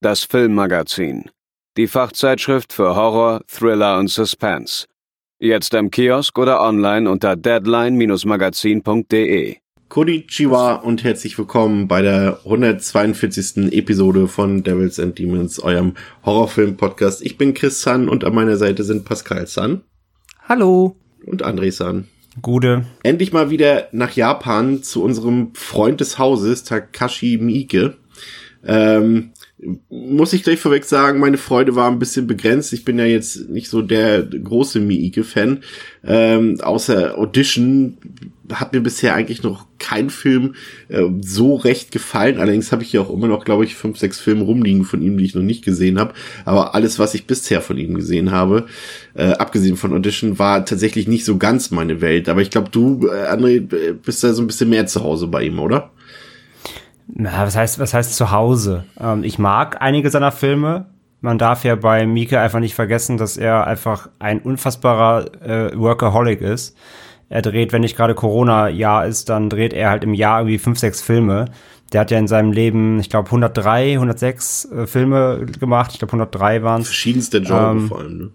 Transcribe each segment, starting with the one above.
das Filmmagazin. Die Fachzeitschrift für Horror, Thriller und Suspense. Jetzt im Kiosk oder online unter deadline-magazin.de. Konnichiwa und herzlich willkommen bei der 142. Episode von Devils and Demons, eurem Horrorfilm-Podcast. Ich bin Chris San und an meiner Seite sind Pascal San Hallo. und André San. Gute. Endlich mal wieder nach Japan zu unserem Freund des Hauses, Takashi Miike. Ähm, muss ich gleich vorweg sagen, meine Freude war ein bisschen begrenzt. Ich bin ja jetzt nicht so der große Miike-Fan. Ähm, außer Audition hat mir bisher eigentlich noch kein Film äh, so recht gefallen. Allerdings habe ich ja auch immer noch, glaube ich, fünf, sechs Filme rumliegen von ihm, die ich noch nicht gesehen habe. Aber alles, was ich bisher von ihm gesehen habe, äh, abgesehen von Audition, war tatsächlich nicht so ganz meine Welt. Aber ich glaube, du, äh, André, bist da so ein bisschen mehr zu Hause bei ihm, oder? Na, was heißt, was heißt zu Hause? Ähm, ich mag einige seiner Filme. Man darf ja bei Mika einfach nicht vergessen, dass er einfach ein unfassbarer äh, Workaholic ist. Er dreht, wenn nicht gerade Corona-Jahr ist, dann dreht er halt im Jahr irgendwie fünf, sechs Filme. Der hat ja in seinem Leben, ich glaube, 103, 106 äh, Filme gemacht. Ich glaube, 103 waren es. Verschiedenste Genre Ähm, vor allem, ne?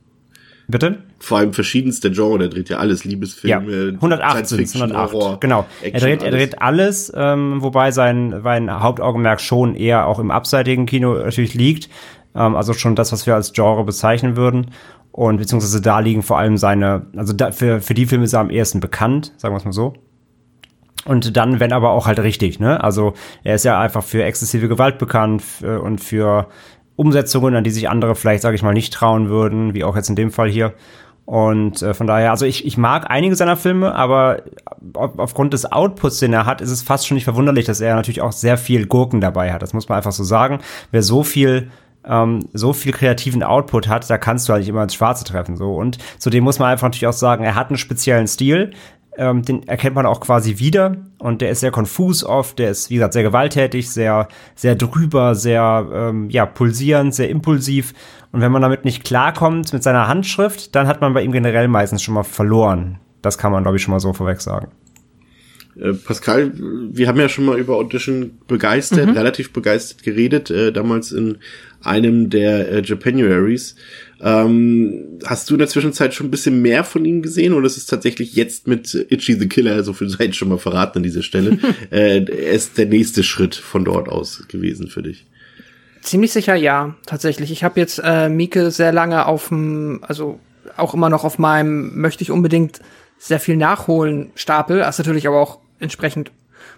Bitte? Vor allem verschiedenste Genre, der dreht ja alles, Ja, Liebesfilme, 108 sind Science-Fiction, 108. Horror, genau. Er Action, dreht, er alles. dreht alles, ähm, wobei sein, sein Hauptaugenmerk schon eher auch im abseitigen Kino natürlich liegt. Ähm, also schon das, was wir als Genre bezeichnen würden. Und beziehungsweise da liegen vor allem seine, also da, für, für die Filme ist er am ehesten bekannt, sagen wir es mal so. Und dann, wenn aber auch halt richtig, ne? Also er ist ja einfach für exzessive Gewalt bekannt f- und für Umsetzungen, an die sich andere vielleicht, sage ich mal, nicht trauen würden, wie auch jetzt in dem Fall hier. Und äh, von daher, also ich, ich mag einige seiner Filme, aber auf, aufgrund des Outputs, den er hat, ist es fast schon nicht verwunderlich, dass er natürlich auch sehr viel Gurken dabei hat. Das muss man einfach so sagen. Wer so viel ähm, so viel kreativen Output hat, da kannst du halt nicht immer ins Schwarze treffen. So und zudem muss man einfach natürlich auch sagen, er hat einen speziellen Stil, ähm, den erkennt man auch quasi wieder und der ist sehr konfus oft, der ist wie gesagt sehr gewalttätig, sehr sehr drüber, sehr ähm, ja pulsierend, sehr impulsiv und wenn man damit nicht klarkommt mit seiner Handschrift, dann hat man bei ihm generell meistens schon mal verloren. Das kann man glaube ich schon mal so vorweg sagen. Äh, Pascal, wir haben ja schon mal über Audition begeistert, relativ begeistert geredet, äh, damals in einem der äh, Japanuaries. Ähm, hast du in der Zwischenzeit schon ein bisschen mehr von ihm gesehen oder ist es tatsächlich jetzt mit Itchy the Killer, so viel seid schon mal verraten an dieser Stelle, äh, ist der nächste Schritt von dort aus gewesen für dich? Ziemlich sicher ja, tatsächlich. Ich habe jetzt äh, Mieke sehr lange auf dem, also auch immer noch auf meinem möchte ich unbedingt sehr viel nachholen Stapel. Das ist natürlich aber auch entsprechend,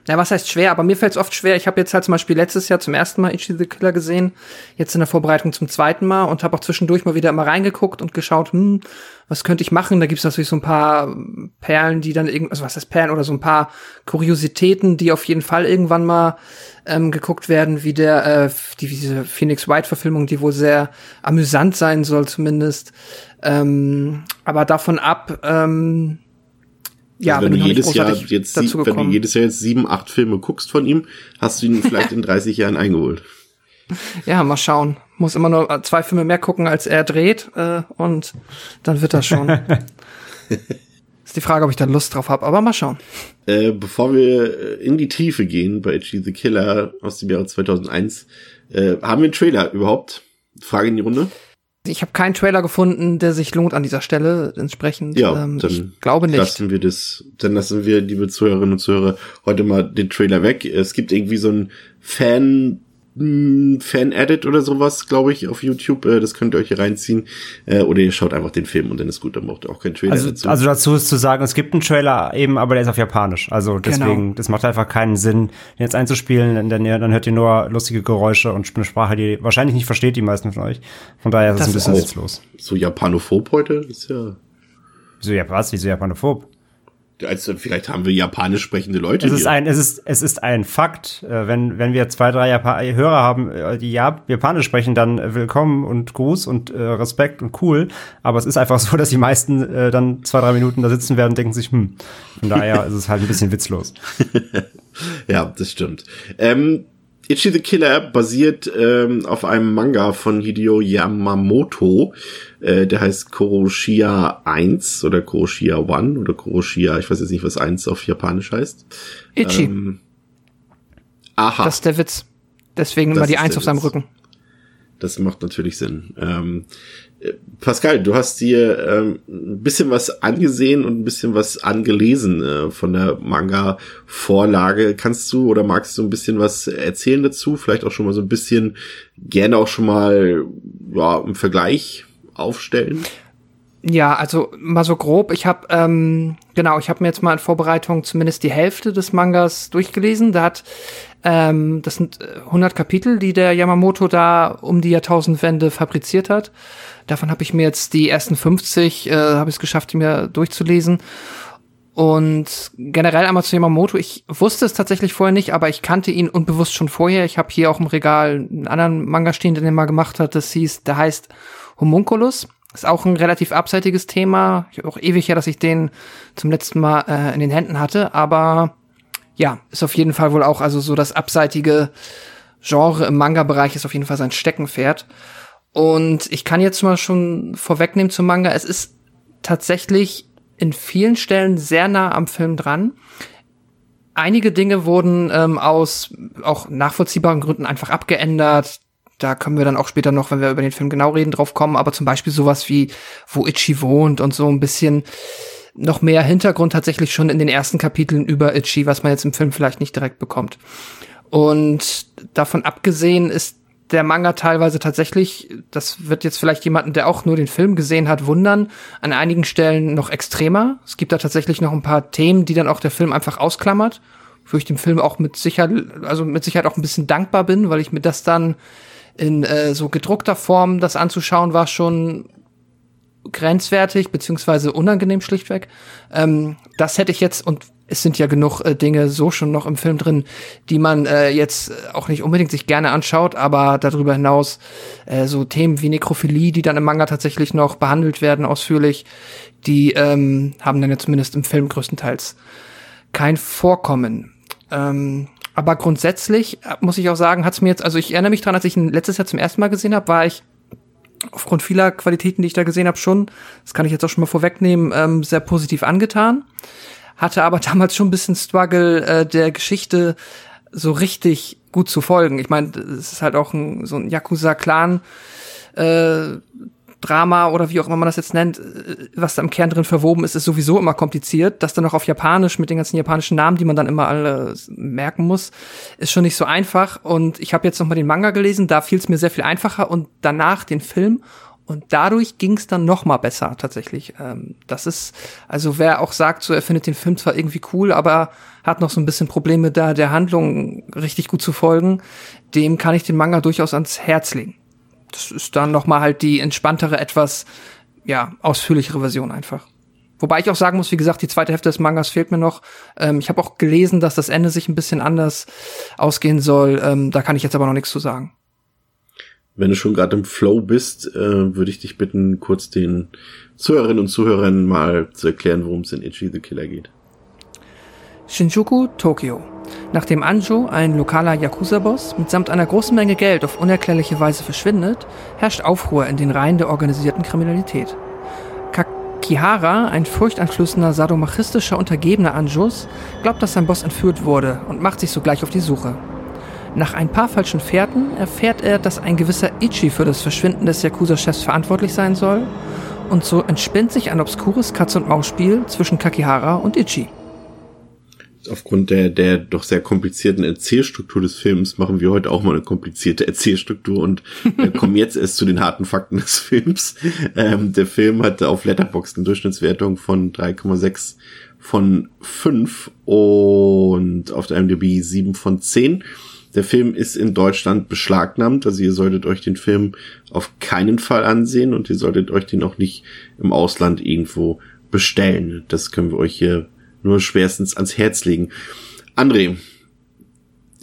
na was heißt schwer, aber mir fällt es oft schwer. Ich habe jetzt halt zum Beispiel letztes Jahr zum ersten Mal Ichi the Killer gesehen, jetzt in der Vorbereitung zum zweiten Mal und habe auch zwischendurch mal wieder immer reingeguckt und geschaut, hm, was könnte ich machen? Da gibt's natürlich so ein paar Perlen, die dann irgend, also was heißt Perlen oder so ein paar Kuriositäten, die auf jeden Fall irgendwann mal ähm, geguckt werden, wie der äh, die, diese Phoenix White Verfilmung, die wohl sehr amüsant sein soll zumindest. Ähm, aber davon ab, ähm, ja, also wenn du jedes Jahr jetzt sieb, wenn du jedes Jahr jetzt sieben, acht Filme guckst von ihm, hast du ihn vielleicht in 30 Jahren eingeholt. Ja, mal schauen. Muss immer nur zwei Filme mehr gucken, als er dreht, äh, und dann wird das schon. Ist die Frage, ob ich da Lust drauf habe, aber mal schauen. Äh, bevor wir äh, in die Tiefe gehen bei Itchy the Killer aus dem Jahre 2001, äh, haben wir einen Trailer überhaupt? Frage in die Runde. Ich habe keinen Trailer gefunden, der sich lohnt an dieser Stelle. Entsprechend, Ja, ähm, dann ich glaube nicht. lassen wir das, dann lassen wir, liebe Zuhörerinnen und Zuhörer, heute mal den Trailer weg. Es gibt irgendwie so ein Fan, Fan-Edit oder sowas, glaube ich, auf YouTube. Äh, das könnt ihr euch hier reinziehen. Äh, oder ihr schaut einfach den Film und dann ist gut, dann braucht ihr auch keinen Trailer Also, dazu. also dazu ist zu sagen, es gibt einen Trailer eben, aber der ist auf Japanisch. Also deswegen, Genau. das macht einfach keinen Sinn, den jetzt einzuspielen, denn dann, dann hört ihr nur lustige Geräusche und eine Sprache, die ihr wahrscheinlich nicht versteht, die meisten von euch. Von daher ist es ein bisschen witzlos. so japanophob heute, ist ja. Wieso ja was? Wieso Japanophob? Also vielleicht haben wir japanisch sprechende Leute. Es ist hier. ein, es ist, es ist ein Fakt. Äh, wenn, wenn wir zwei, drei Japa Hörer haben, äh, die Jap Japanisch sprechen, dann äh, willkommen und Gruß und äh, Respekt und cool. Aber es ist einfach so, dass die meisten äh, dann zwei, drei Minuten da sitzen werden und denken sich, hm, von daher ist es halt ein bisschen witzlos. ja, das stimmt. Ähm, Ichi the Killer basiert ähm, auf einem Manga von Hideo Yamamoto. Äh, der heißt Koroshia 1 oder Koroshia 1 oder Koroshia, ich weiß jetzt nicht, was 1 auf Japanisch heißt. Itchy. Ähm, aha. das ist der Witz. Deswegen Das immer die ist Eins der auf seinem Witz. Rücken. Das macht natürlich Sinn. Ähm, äh, Pascal, du hast dir ähm, ein bisschen was angesehen und ein bisschen was angelesen äh, von der Manga-Vorlage. Kannst du oder magst du ein bisschen was erzählen dazu? Vielleicht auch schon mal so ein bisschen, gerne auch schon mal ja, im Vergleich aufstellen. Ja, also mal so grob. Ich habe ähm, genau, ich habe mir jetzt mal in Vorbereitung zumindest die Hälfte des Mangas durchgelesen. Da hat ähm, das sind äh, 100 Kapitel, die der Yamamoto da um die Jahrtausendwende fabriziert hat. Davon habe ich mir jetzt die ersten 50 äh, habe ich es geschafft, die mir durchzulesen. Und generell einmal zu Yamamoto, ich wusste es tatsächlich vorher nicht, aber ich kannte ihn unbewusst schon vorher. Ich habe hier auch im Regal einen anderen Manga stehen, den er mal gemacht hat. Das hieß, der heißt Homunculus. Ist auch ein relativ abseitiges Thema. Ich auch ewig her, dass ich den zum letzten Mal äh, in den Händen hatte. Aber ja, ist auf jeden Fall wohl auch, also so das abseitige Genre im Manga-Bereich ist auf jeden Fall sein Steckenpferd. Und ich kann jetzt mal schon vorwegnehmen zum Manga. Es ist tatsächlich in vielen Stellen sehr nah am Film dran. Einige Dinge wurden ähm, aus auch nachvollziehbaren Gründen einfach abgeändert. Da können wir dann auch später noch, wenn wir über den Film genau reden, drauf kommen. Aber zum Beispiel sowas wie, wo Itchy wohnt und so ein bisschen noch mehr Hintergrund tatsächlich schon in den ersten Kapiteln über Itchy, was man jetzt im Film vielleicht nicht direkt bekommt. Und davon abgesehen ist der Manga teilweise tatsächlich, das wird jetzt vielleicht jemanden, der auch nur den Film gesehen hat, wundern, an einigen Stellen noch extremer. Es gibt da tatsächlich noch ein paar Themen, die dann auch der Film einfach ausklammert, wo ich dem Film auch mit Sicherheit, also mit Sicherheit auch ein bisschen dankbar bin, weil ich mir das dann in äh, so gedruckter Form das anzuschauen war schon grenzwertig beziehungsweise unangenehm schlichtweg. Ähm, das hätte ich jetzt und es sind ja genug äh, Dinge so schon noch im Film drin, die man äh, jetzt auch nicht unbedingt sich gerne anschaut, aber darüber hinaus äh, so Themen wie Nekrophilie, die dann im Manga tatsächlich noch behandelt werden ausführlich, die ähm, haben dann ja zumindest im Film größtenteils kein Vorkommen. Ähm, aber grundsätzlich äh, muss ich auch sagen, hat's mir jetzt, also ich erinnere mich dran, als ich ihn letztes Jahr zum ersten Mal gesehen habe, war ich aufgrund vieler Qualitäten, die ich da gesehen habe, schon, das kann ich jetzt auch schon mal vorwegnehmen, ähm, sehr positiv angetan. Hatte aber damals schon ein bisschen Struggle, äh, der Geschichte so richtig gut zu folgen. Ich meine, es ist halt auch ein, so ein Yakuza-Clan. Äh, Drama oder wie auch immer man das jetzt nennt, äh, was da im Kern drin verwoben ist, ist sowieso immer kompliziert. Das dann noch auf Japanisch mit den ganzen japanischen Namen, die man dann immer alle merken muss, ist schon nicht so einfach. Und ich habe jetzt noch mal den Manga gelesen, da fiel es mir sehr viel einfacher und danach den Film. Und dadurch ging es dann noch mal besser tatsächlich. Ähm, das ist, also wer auch sagt, so er findet den Film zwar irgendwie cool, aber hat noch so ein bisschen Probleme da der Handlung richtig gut zu folgen, dem kann ich den Manga durchaus ans Herz legen das ist dann noch mal halt die entspanntere, etwas ja ausführlichere Version einfach. Wobei ich auch sagen muss, wie gesagt, die zweite Hälfte des Mangas fehlt mir noch. Ähm, ich habe auch gelesen, dass das Ende sich ein bisschen anders ausgehen soll. Ähm, da kann ich jetzt aber noch nichts zu sagen. Wenn du schon gerade im Flow bist, äh, würde ich dich bitten, kurz den Zuhörerinnen und Zuhörern mal zu erklären, worum es in Itchy the Killer geht. Shinjuku, Tokio. Nachdem Anjo, ein lokaler Yakuza-Boss, mitsamt einer großen Menge Geld auf unerklärliche Weise verschwindet, herrscht Aufruhr in den Reihen der organisierten Kriminalität. Kakihara, ein furchteinflößender sadomachistischer Untergebener Anjos, glaubt, dass sein Boss entführt wurde und macht sich sogleich auf die Suche. Nach ein paar falschen Fährten erfährt er, dass ein gewisser Ichi für das Verschwinden des Yakuza-Chefs verantwortlich sein soll, und so entspinnt sich ein obskures Katz-und-Maus-Spiel zwischen Kakihara und Ichi. Aufgrund der, der doch sehr komplizierten Erzählstruktur des Films machen wir heute auch mal eine komplizierte Erzählstruktur und äh, kommen jetzt erst zu den harten Fakten des Films. Ähm, der Film hatte auf Letterboxd eine Durchschnittswertung von 3,6 von 5 und auf der IMDb 7 von 10. Der Film ist in Deutschland beschlagnahmt, also ihr solltet euch den Film auf keinen Fall ansehen und ihr solltet euch den auch nicht im Ausland irgendwo bestellen. Das können wir euch hier nur schwerstens ans Herz legen. André,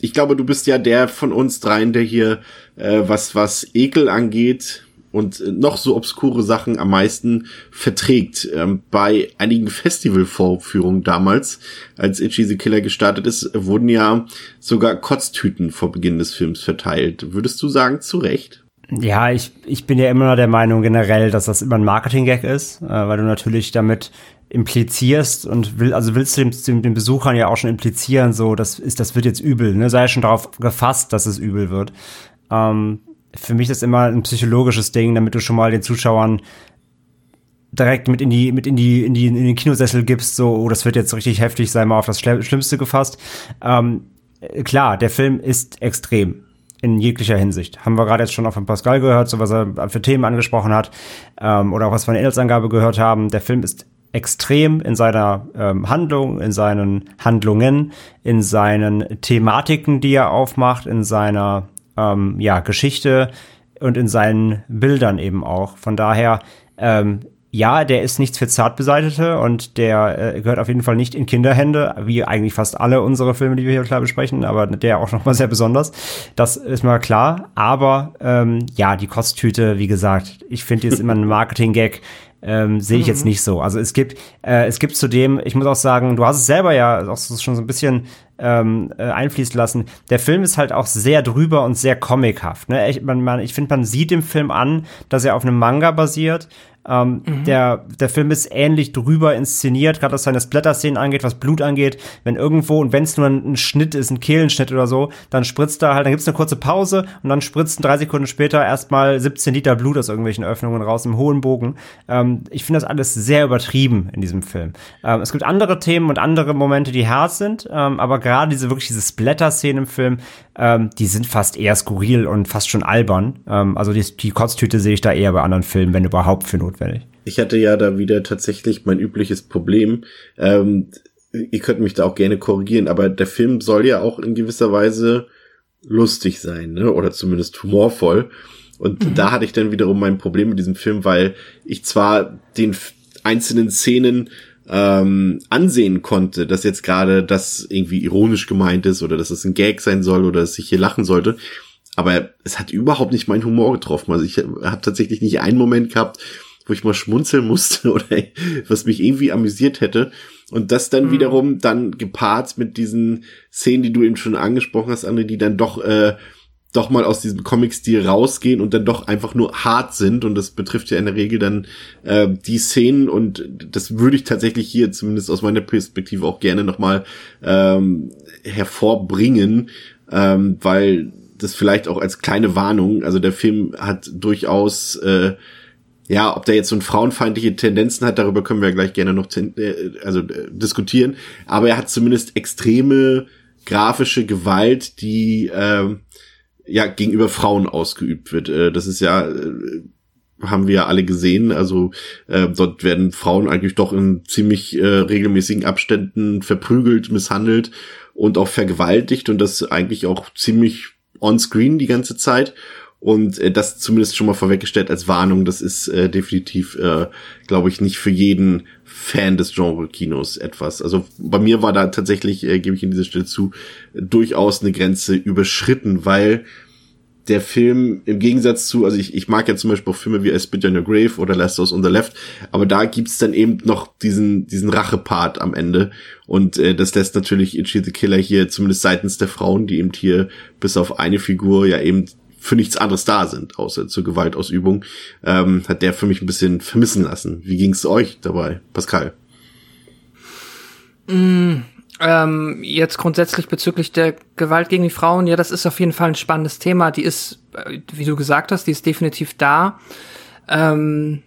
ich glaube, du bist ja der von uns dreien, der hier äh, was was Ekel angeht und noch so obskure Sachen am meisten verträgt. Ähm, bei einigen Festivalvorführungen damals, als Itchy the Killer gestartet ist, wurden ja sogar Kotztüten vor Beginn des Films verteilt. Würdest du sagen, zu Recht? Ja, ich, ich bin ja immer noch der Meinung generell, dass das immer ein Marketing-Gag ist, äh, weil du natürlich damit implizierst und will, also willst du den, den Besuchern ja auch schon implizieren, so, das ist, das wird jetzt übel, ne? Sei schon darauf gefasst, dass es übel wird. Ähm, für mich ist das immer ein psychologisches Ding, damit du schon mal den Zuschauern direkt mit in die mit in die in die in den Kinosessel gibst, so oh, das wird jetzt richtig heftig, sei mal auf das Schlimmste gefasst. Ähm, klar, der Film ist extrem in jeglicher Hinsicht. Haben wir gerade jetzt schon auch von Pascal gehört, so was er für Themen angesprochen hat, ähm, oder auch was wir in der Inhaltsangabe gehört haben. Der Film ist extrem in seiner ähm, Handlung, in seinen Handlungen, in seinen Thematiken, die er aufmacht, in seiner ähm, ja, Geschichte und in seinen Bildern eben auch. Von daher, ähm, ja, der ist nichts für Zartbeseitete und der äh, gehört auf jeden Fall nicht in Kinderhände, wie eigentlich fast alle unsere Filme, die wir hier klar besprechen, aber der auch nochmal sehr besonders. Das ist mal klar. Aber ähm, ja, die Kosttüte, wie gesagt, ich finde, die ist immer ein Marketing-Gag ähm, sehe ich mhm. jetzt nicht so. Also es gibt, äh, es gibt zudem, ich muss auch sagen, du hast es selber ja auch schon so ein bisschen ähm, äh, einfließen lassen. Der Film ist halt auch sehr drüber und sehr comichaft. Ne? Ich, man, man, ich finde, man sieht dem Film an, dass er auf einem Manga basiert ähm, mhm. der, der Film ist ähnlich drüber inszeniert, gerade was seine Splatter-Szenen angeht, was Blut angeht. Wenn irgendwo, und wenn es nur ein, ein, Schnitt ist, ein Kehlenschnitt oder so, dann spritzt da halt, dann gibt's eine kurze Pause und dann spritzen drei Sekunden später erstmal 17 Liter Blut aus irgendwelchen Öffnungen raus im hohen Bogen. Ähm, ich finde das alles sehr übertrieben in diesem Film. Ähm, es gibt andere Themen und andere Momente, die hart sind, ähm, aber gerade diese wirklich diese Splatter-Szenen im Film, ähm, die sind fast eher skurril und fast schon albern. Ähm, also die, die Kotztüte sehe ich da eher bei anderen Filmen, wenn überhaupt für notwendig. Ich hatte ja da wieder tatsächlich mein übliches Problem. Ähm, ihr könnt mich da auch gerne korrigieren, aber der Film soll ja auch in gewisser Weise lustig sein, ne? Oder zumindest humorvoll. Und mhm. da hatte ich dann wiederum mein Problem mit diesem Film, weil ich zwar den einzelnen Szenen ähm, ansehen konnte, dass jetzt gerade das irgendwie ironisch gemeint ist oder dass es ein Gag sein soll oder dass ich hier lachen sollte. Aber es hat überhaupt nicht meinen Humor getroffen. Also ich habe tatsächlich nicht einen Moment gehabt, wo ich mal schmunzeln musste oder was mich irgendwie amüsiert hätte. Und das dann mhm. wiederum dann gepaart mit diesen Szenen, die du eben schon angesprochen hast, André, die dann doch äh, doch mal aus diesem Comic-Stil rausgehen und dann doch einfach nur hart sind. Und das betrifft ja in der Regel dann äh, die Szenen. Und das würde ich tatsächlich hier zumindest aus meiner Perspektive auch gerne nochmal ähm, hervorbringen, ähm, weil das vielleicht auch als kleine Warnung, also der Film hat durchaus äh, ja, ob der jetzt so ein frauenfeindliche Tendenzen hat, darüber können wir ja gleich gerne noch äh, also äh, diskutieren. Aber er hat zumindest extreme grafische Gewalt, die äh, ja gegenüber Frauen ausgeübt wird. Äh, das ist ja äh, haben wir ja alle gesehen. Also äh, dort werden Frauen eigentlich doch in ziemlich äh, regelmäßigen Abständen verprügelt, misshandelt und auch vergewaltigt und das eigentlich auch ziemlich on-screen die ganze Zeit. Und äh, das zumindest schon mal vorweggestellt als Warnung, das ist äh, definitiv, äh, glaube ich, nicht für jeden Fan des Genre-Kinos etwas. Also bei mir war da tatsächlich, äh, gebe ich in dieser Stelle zu, durchaus eine Grenze überschritten, weil der Film im Gegensatz zu, also ich, ich mag ja zum Beispiel auch Filme wie I Spit on Your Grave oder Last House on the Left, aber da gibt's dann eben noch diesen, diesen Rache-Part am Ende und äh, das lässt natürlich Itchy the Killer hier zumindest seitens der Frauen, die eben hier bis auf eine Figur ja eben für nichts anderes da sind, außer zur Gewaltausübung, ähm, hat der für mich ein bisschen vermissen lassen. Wie ging's euch dabei, Pascal? Mm, ähm, jetzt grundsätzlich bezüglich der Gewalt gegen die Frauen, ja, das ist auf jeden Fall ein spannendes Thema. Die ist, äh, wie du gesagt hast, die ist definitiv da. Ähm,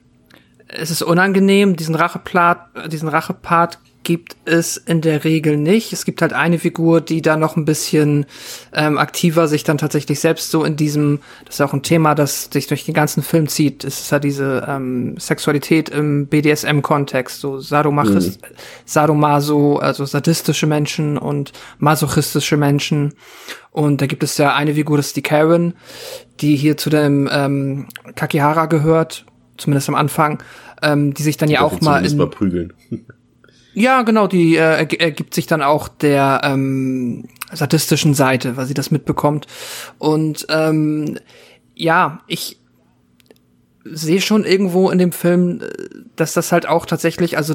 es ist unangenehm, diesen Rachepart, diesen Rachepart gibt es in der Regel nicht. Es gibt halt eine Figur, die da noch ein bisschen ähm, aktiver sich dann tatsächlich selbst so in diesem, das ist auch ein Thema, das sich durch den ganzen Film zieht. Es ist ja diese ähm, Sexualität im BDSM-Kontext, so Sadomachist, mhm. Sadomaso, also sadistische Menschen und masochistische Menschen. Und da gibt es ja eine Figur, das ist die Karen, die hier zu dem ähm, Kakihara gehört, zumindest am Anfang, ähm, die sich dann ja auch mal in, mal prügeln. Ja, genau, die äh, ergibt sich dann auch der ähm, sadistischen Seite, weil sie das mitbekommt. Und ähm, ja, ich sehe schon irgendwo in dem Film, äh, dass das halt auch tatsächlich, also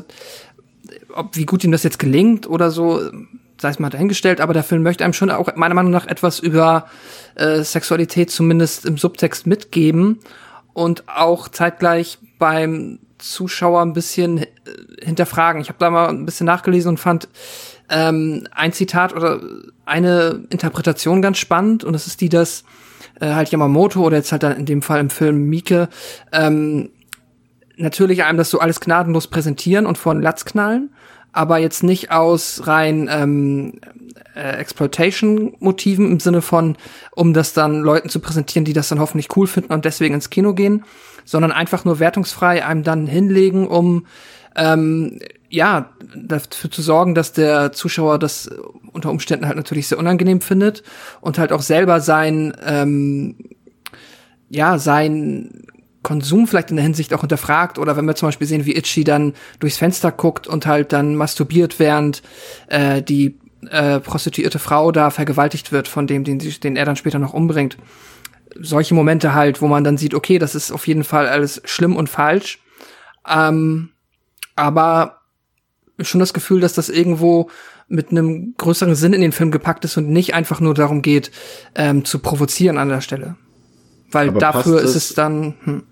ob wie gut ihm das jetzt gelingt oder so, sei es mal dahingestellt, aber der Film möchte einem schon auch meiner Meinung nach etwas über äh, Sexualität zumindest im Subtext mitgeben und auch zeitgleich beim Zuschauer ein bisschen äh, hinterfragen. Ich habe da mal ein bisschen nachgelesen und fand ähm, ein Zitat oder eine Interpretation ganz spannend und das ist die, dass äh, halt Yamamoto oder jetzt halt dann in dem Fall im Film Mieke ähm, natürlich einem das so alles gnadenlos präsentieren und vor den Latz knallen, aber jetzt nicht aus rein ähm, äh, Exploitation-Motiven im Sinne von, um das dann Leuten zu präsentieren, die das dann hoffentlich cool finden und deswegen ins Kino gehen, sondern einfach nur wertungsfrei einem dann hinlegen, um ähm, ja dafür zu sorgen, dass der Zuschauer das unter Umständen halt natürlich sehr unangenehm findet und halt auch selber sein ähm, ja sein Konsum vielleicht in der Hinsicht auch hinterfragt oder wenn wir zum Beispiel sehen, wie Itchy dann durchs Fenster guckt und halt dann masturbiert, während äh, die äh, prostituierte Frau da vergewaltigt wird von dem, den, den er dann später noch umbringt. Solche Momente halt, wo man dann sieht, okay, das ist auf jeden Fall alles schlimm und falsch. Ähm, aber schon das Gefühl, dass das irgendwo mit einem größeren Sinn in den Film gepackt ist und nicht einfach nur darum geht, ähm, zu provozieren an der Stelle. Weil aber dafür ist es dann. Hm.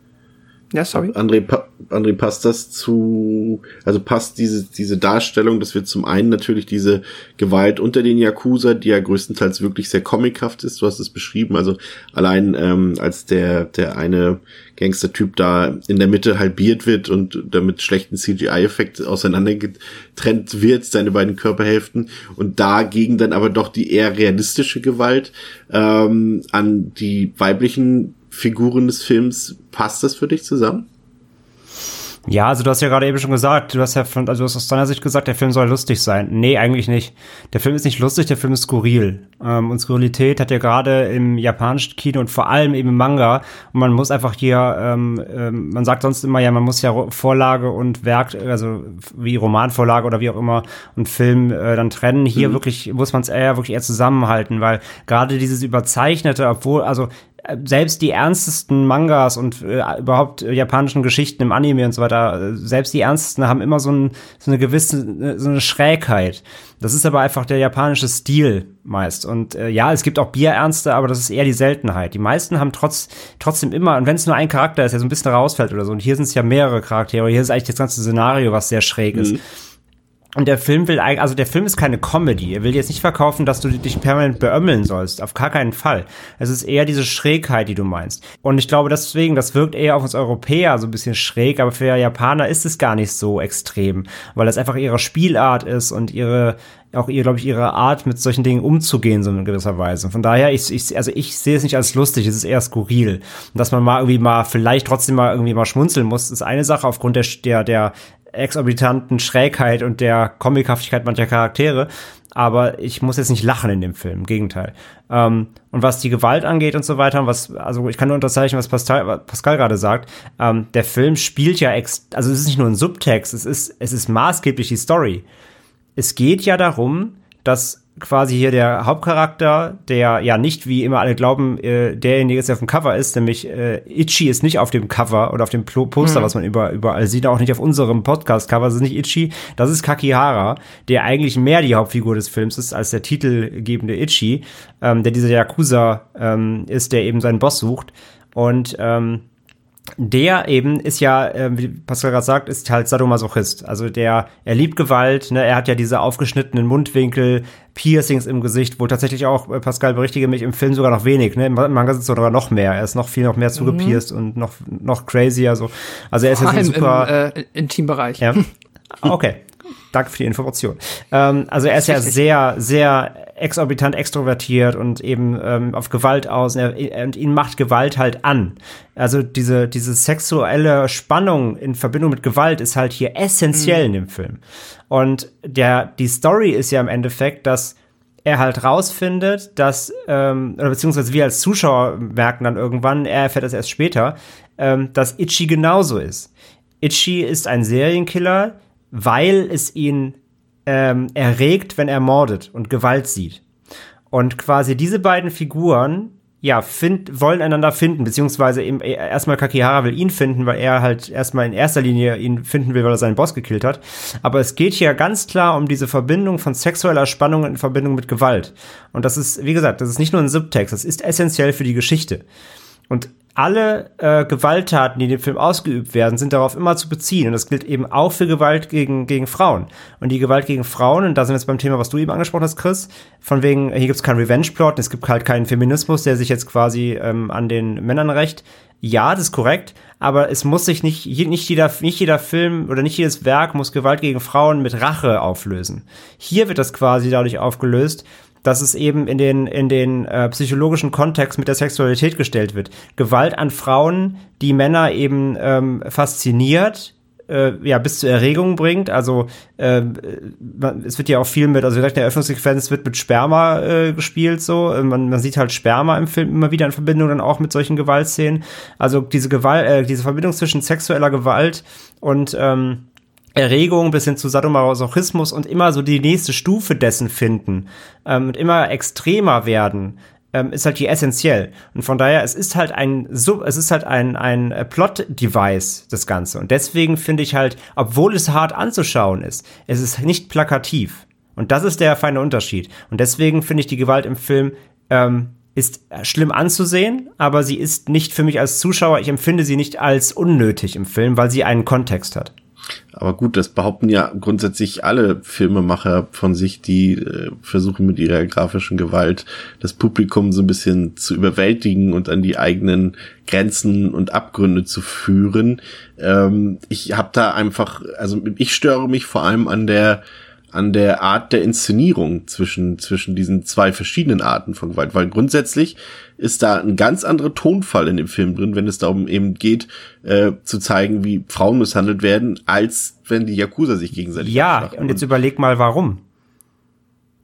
Ja, sorry. André, pa André, passt das zu, also passt diese, diese Darstellung, dass wir zum einen natürlich diese Gewalt unter den Yakuza, die ja größtenteils wirklich sehr comichaft ist, du hast es beschrieben, also allein ähm, als der, der eine Gangster-Typ da in der Mitte halbiert wird und damit schlechten CGI-Effekt auseinandergetrennt wird, seine beiden Körperhälften und dagegen dann aber doch die eher realistische Gewalt ähm, an die weiblichen Figuren des Films, passt das für dich zusammen? Ja, also du hast ja gerade eben schon gesagt, du hast ja von, also du hast aus deiner Sicht gesagt, der Film soll lustig sein. Nee, eigentlich nicht. Der Film ist nicht lustig, der Film ist skurril. Ähm, und Skurrilität hat ja gerade im japanischen Kino und vor allem eben im Manga. Und man muss einfach hier, ähm, ähm, man sagt sonst immer ja, man muss ja Vorlage und Werk, also wie Romanvorlage oder wie auch immer und Film äh, dann trennen. Hier mhm. wirklich muss man es eher wirklich eher zusammenhalten, weil gerade dieses überzeichnete, obwohl, also selbst die ernstesten Mangas und äh, überhaupt äh, japanischen Geschichten im Anime und so weiter, äh, selbst die ernstesten haben immer so, ein, so eine gewisse, so eine Schrägheit. Das ist aber einfach der japanische Stil meist. Und äh, ja, es gibt auch Bierernste, aber das ist eher die Seltenheit. Die meisten haben trotz, trotzdem immer, und wenn es nur ein Charakter ist, der so ein bisschen rausfällt oder so, und hier sind es ja mehrere Charaktere, hier ist eigentlich das ganze Szenario, was sehr schräg mhm. ist und der Film will eigentlich, also der Film ist keine Comedy. Er will jetzt nicht verkaufen, dass du dich permanent beömmeln sollst. Auf gar keinen Fall. Es ist eher diese Schrägheit, die du meinst. Und ich glaube deswegen, das wirkt eher auf uns Europäer so ein bisschen schräg, aber für Japaner ist es gar nicht so extrem, weil das einfach ihre Spielart ist und ihre, auch ihr, glaube ich, ihre Art, mit solchen Dingen umzugehen, so in gewisser Weise. Von daher, ich, ich, also ich sehe es nicht als lustig, es ist eher skurril. Und dass man mal irgendwie mal, vielleicht trotzdem mal irgendwie mal schmunzeln muss, ist eine Sache aufgrund der, der, der exorbitanten Schrägheit und der Comichaftigkeit mancher Charaktere. Aber ich muss jetzt nicht lachen in dem Film, im Gegenteil. Ähm, und was die Gewalt angeht und so weiter, was, also ich kann nur unterzeichnen, was Pascal, Pascal gerade sagt. Ähm, der Film spielt ja, ex also es ist nicht nur ein Subtext, es ist, es ist maßgeblich die Story. Es geht ja darum, dass quasi hier der Hauptcharakter, der ja nicht, wie immer alle glauben, äh, derjenige ist, der auf dem Cover ist, nämlich äh, Itchy ist nicht auf dem Cover oder auf dem Poster, mhm. was man über, überall sieht, auch nicht auf unserem Podcast-Cover, das ist nicht Itchy, das ist Kakihara, der eigentlich mehr die Hauptfigur des Films ist als der titelgebende Itchy, ähm, der dieser Yakuza ähm, ist, der eben seinen Boss sucht. Und ähm, der eben ist ja, äh, wie Pascal gerade sagt, ist halt Sadomasochist. Also der, er liebt Gewalt, ne? er hat ja diese aufgeschnittenen Mundwinkel, Piercings im Gesicht, wo tatsächlich auch, äh, Pascal berichtige mich, im Film sogar noch wenig, ne? Im Manga sind es sogar noch mehr. Er ist noch viel noch mehr zugepierst mhm. und noch, noch crazier, so. Also er ist jetzt super. Im, äh, Intimbereich. Ja. Okay. Danke für die Information. Ähm, also er ist ja sehr, sehr exorbitant extrovertiert und eben ähm, auf Gewalt aus und, er, und ihn macht Gewalt halt an. Also diese, diese sexuelle Spannung in Verbindung mit Gewalt ist halt hier essentiell mhm. in dem Film. Und der, die Story ist ja im Endeffekt, dass er halt rausfindet, dass, ähm, oder beziehungsweise wir als Zuschauer merken dann irgendwann, er erfährt das erst später, ähm, dass Itchy genauso ist. Itchy ist ein Serienkiller, weil es ihn ähm, erregt, wenn er mordet und Gewalt sieht. Und quasi diese beiden Figuren ja, find, wollen einander finden, beziehungsweise eben äh, erstmal Kakihara will ihn finden, weil er halt erstmal in erster Linie ihn finden will, weil er seinen Boss gekillt hat. Aber es geht hier ganz klar um diese Verbindung von sexueller Spannung in Verbindung mit Gewalt. Und das ist, wie gesagt, das ist nicht nur ein Subtext, das ist essentiell für die Geschichte. Und alle äh, Gewalttaten, die in dem Film ausgeübt werden, sind darauf immer zu beziehen. Und das gilt eben auch für Gewalt gegen, gegen Frauen. Und die Gewalt gegen Frauen, und da sind wir jetzt beim Thema, was du eben angesprochen hast, Chris, von wegen, hier gibt es keinen Revenge-Plot, es gibt halt keinen Feminismus, der sich jetzt quasi ähm, an den Männern rächt. Ja, das ist korrekt, aber es muss sich nicht, nicht jeder, nicht jeder Film oder nicht jedes Werk muss Gewalt gegen Frauen mit Rache auflösen. Hier wird das quasi dadurch aufgelöst, dass es eben in den, in den äh, psychologischen Kontext mit der Sexualität gestellt wird. Gewalt an Frauen, die Männer eben ähm, fasziniert, äh, ja, bis zur Erregung bringt. Also äh, es wird ja auch viel mit, also direkt in der Eröffnungssequenz wird mit Sperma äh, gespielt, so. Man, man sieht halt Sperma im Film immer wieder in Verbindung dann auch mit solchen Gewaltszenen. Also diese Gewalt, äh, diese Verbindung zwischen sexueller Gewalt und ähm, Erregung bis hin zu Sadomasochismus und immer so die nächste Stufe dessen finden ähm, und immer extremer werden, ähm, ist halt hier essentiell. Und von daher, es ist halt ein, so, es ist halt ein, ein Plot-Device, das Ganze. Und deswegen finde ich halt, obwohl es hart anzuschauen ist, es ist nicht plakativ. Und das ist der feine Unterschied. Und deswegen finde ich die Gewalt im Film ähm, ist schlimm anzusehen, aber sie ist nicht für mich als Zuschauer, ich empfinde sie nicht als unnötig im Film, weil sie einen Kontext hat. Aber gut, das behaupten ja grundsätzlich alle Filmemacher von sich, die äh, versuchen mit ihrer grafischen Gewalt das Publikum so ein bisschen zu überwältigen und an die eigenen Grenzen und Abgründe zu führen. Ähm, ich habe da einfach, also ich störe mich vor allem an der an der Art der Inszenierung zwischen, zwischen diesen zwei verschiedenen Arten von Gewalt, weil grundsätzlich ist da ein ganz anderer Tonfall in dem Film drin, wenn es darum eben geht, äh, zu zeigen, wie Frauen misshandelt werden, als wenn die Yakuza sich gegenseitig Ja, und jetzt überleg mal, warum.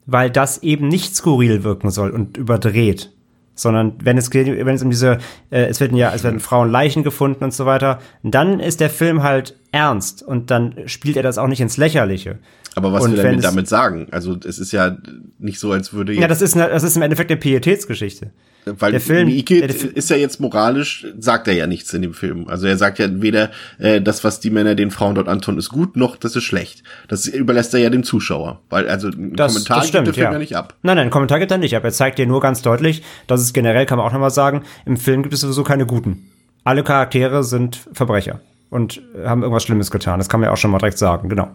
Weil das eben nicht skurril wirken soll und überdreht sondern wenn es geht, wenn es um diese, äh, es werden ja, es werden Frauen Leichen gefunden und so weiter, dann ist der Film halt ernst und dann spielt er das auch nicht ins Lächerliche. Aber was und will er damit sagen? Also es ist ja nicht so, als würde Ja, das ist, eine, das ist im Endeffekt eine Pietätsgeschichte. Weil der Film Miike ist ja jetzt moralisch, sagt er ja nichts in dem Film. Also er sagt ja weder, äh, das, was die Männer den Frauen dort antun, ist gut, noch das ist schlecht. Das überlässt er ja dem Zuschauer. Weil also ein das, Kommentar das stimmt, gibt der Film ja. ja nicht ab. Nein, nein, einen Kommentar gibt er nicht ab. Er zeigt dir nur ganz deutlich, dass es generell, kann man auch nochmal sagen, im Film gibt es sowieso keine Guten. Alle Charaktere sind Verbrecher und haben irgendwas Schlimmes getan. Das kann man ja auch schon mal direkt sagen, genau.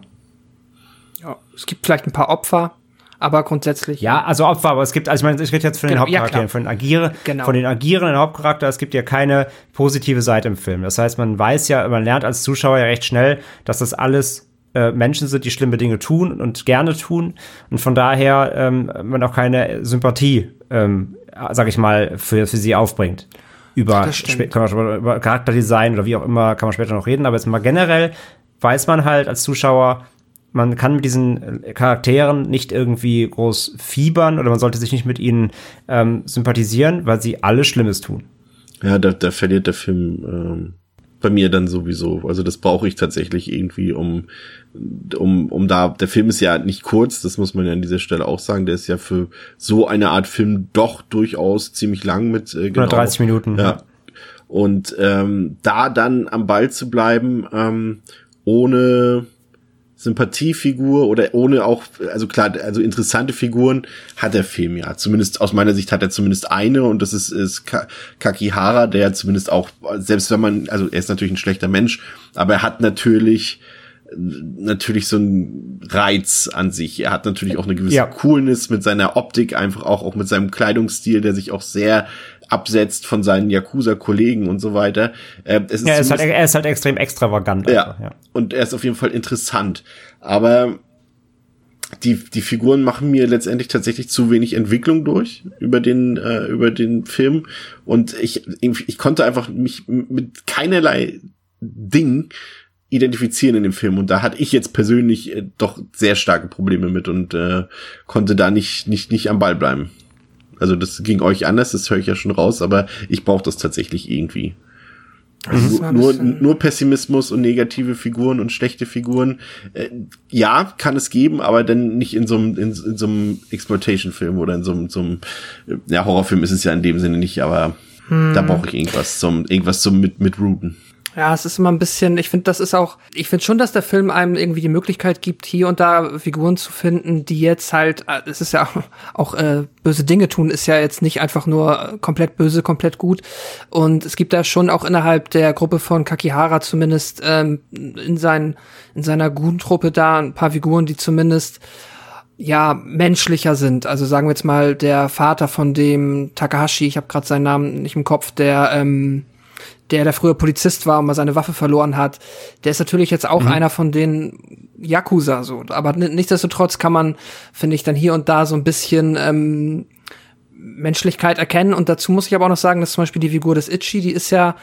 Ja, es gibt vielleicht ein paar Opfer, aber grundsätzlich. Ja, also Opfer, aber es gibt, also ich meine, ich rede jetzt von den Genau, ja, Hauptcharakteren, klar. von den Agiere, Genau. von den agierenden Hauptcharakter, es gibt ja keine positive Seite im Film. Das heißt, man weiß ja, man lernt als Zuschauer ja recht schnell, dass das alles äh, Menschen sind, die schlimme Dinge tun und gerne tun und von daher ähm, man auch keine Sympathie, ähm, sag ich mal, für, für sie aufbringt. Über, kann man schon über Charakterdesign oder wie auch immer, kann man später noch reden, aber jetzt mal generell weiß man halt als Zuschauer, man kann mit diesen äh, Charakteren nicht irgendwie groß fiebern oder man sollte sich nicht mit ihnen ähm, sympathisieren, weil sie alles Schlimmes tun. Ja, da, da verliert der Film ähm, bei mir dann sowieso. Also das brauche ich tatsächlich irgendwie, um, um, um da, der Film ist ja nicht kurz, das muss man ja an dieser Stelle auch sagen, der ist ja für so eine Art Film doch durchaus ziemlich lang mit äh, genau, 130 Minuten. Ja. Und ähm, da dann am Ball zu bleiben, ähm, ohne Sympathiefigur oder ohne auch, also klar, also interessante Figuren hat der Film ja. Zumindest aus meiner Sicht hat er zumindest eine und das ist, ist Ka Kakihara, der zumindest auch, selbst wenn man, also er ist natürlich ein schlechter Mensch, aber er hat natürlich natürlich so ein Reiz an sich. Er hat natürlich auch eine gewisse Ja. Coolness mit seiner Optik, einfach auch, auch mit seinem Kleidungsstil, der sich auch sehr absetzt von seinen Yakuza-Kollegen und so weiter. Äh, es ist Ja, er ist, halt, er ist halt extrem extravagant. ja. einfach, ja. Und er ist auf jeden Fall interessant. Aber die, die Figuren machen mir letztendlich tatsächlich zu wenig Entwicklung durch über den, äh, über den Film. Und ich, ich konnte einfach mich mit keinerlei Ding identifizieren in dem Film. Und da hatte ich jetzt persönlich äh, doch sehr starke Probleme mit und äh, konnte da nicht, nicht, nicht am Ball bleiben. Also das ging euch anders, das höre ich ja schon raus, aber ich brauche das tatsächlich irgendwie. nur, nur, nur Pessimismus und negative Figuren und schlechte Figuren. Äh, ja, kann es geben, aber dann nicht in so einem, in, in so einem Exploitation-Film oder in so einem, so einem, ja, Horrorfilm ist es ja in dem Sinne nicht, aber hm. da brauche ich irgendwas zum, irgendwas zum mit, mit Routen. Ja, es ist immer ein bisschen, ich finde, das ist auch, ich finde schon, dass der Film einem irgendwie die Möglichkeit gibt, hier und da Figuren zu finden, die jetzt halt, äh, es ist ja auch, äh, böse Dinge tun, ist ja jetzt nicht einfach nur komplett böse, komplett gut. Und es gibt da schon auch innerhalb der Gruppe von Kakihara zumindest ähm, in, sein, in seiner guten Truppe da ein paar Figuren, die zumindest ja menschlicher sind. Also sagen wir jetzt mal der Vater von dem Takahashi, ich habe gerade seinen Namen nicht im Kopf, der ähm, der, der früher Polizist war und mal seine Waffe verloren hat, der ist natürlich jetzt auch mhm. einer von den Yakuza so. Aber nichtsdestotrotz kann man, finde ich, dann hier und da so ein bisschen ähm, Menschlichkeit erkennen. Und dazu muss ich aber auch noch sagen, dass zum Beispiel die Figur des Itchy, die ist ja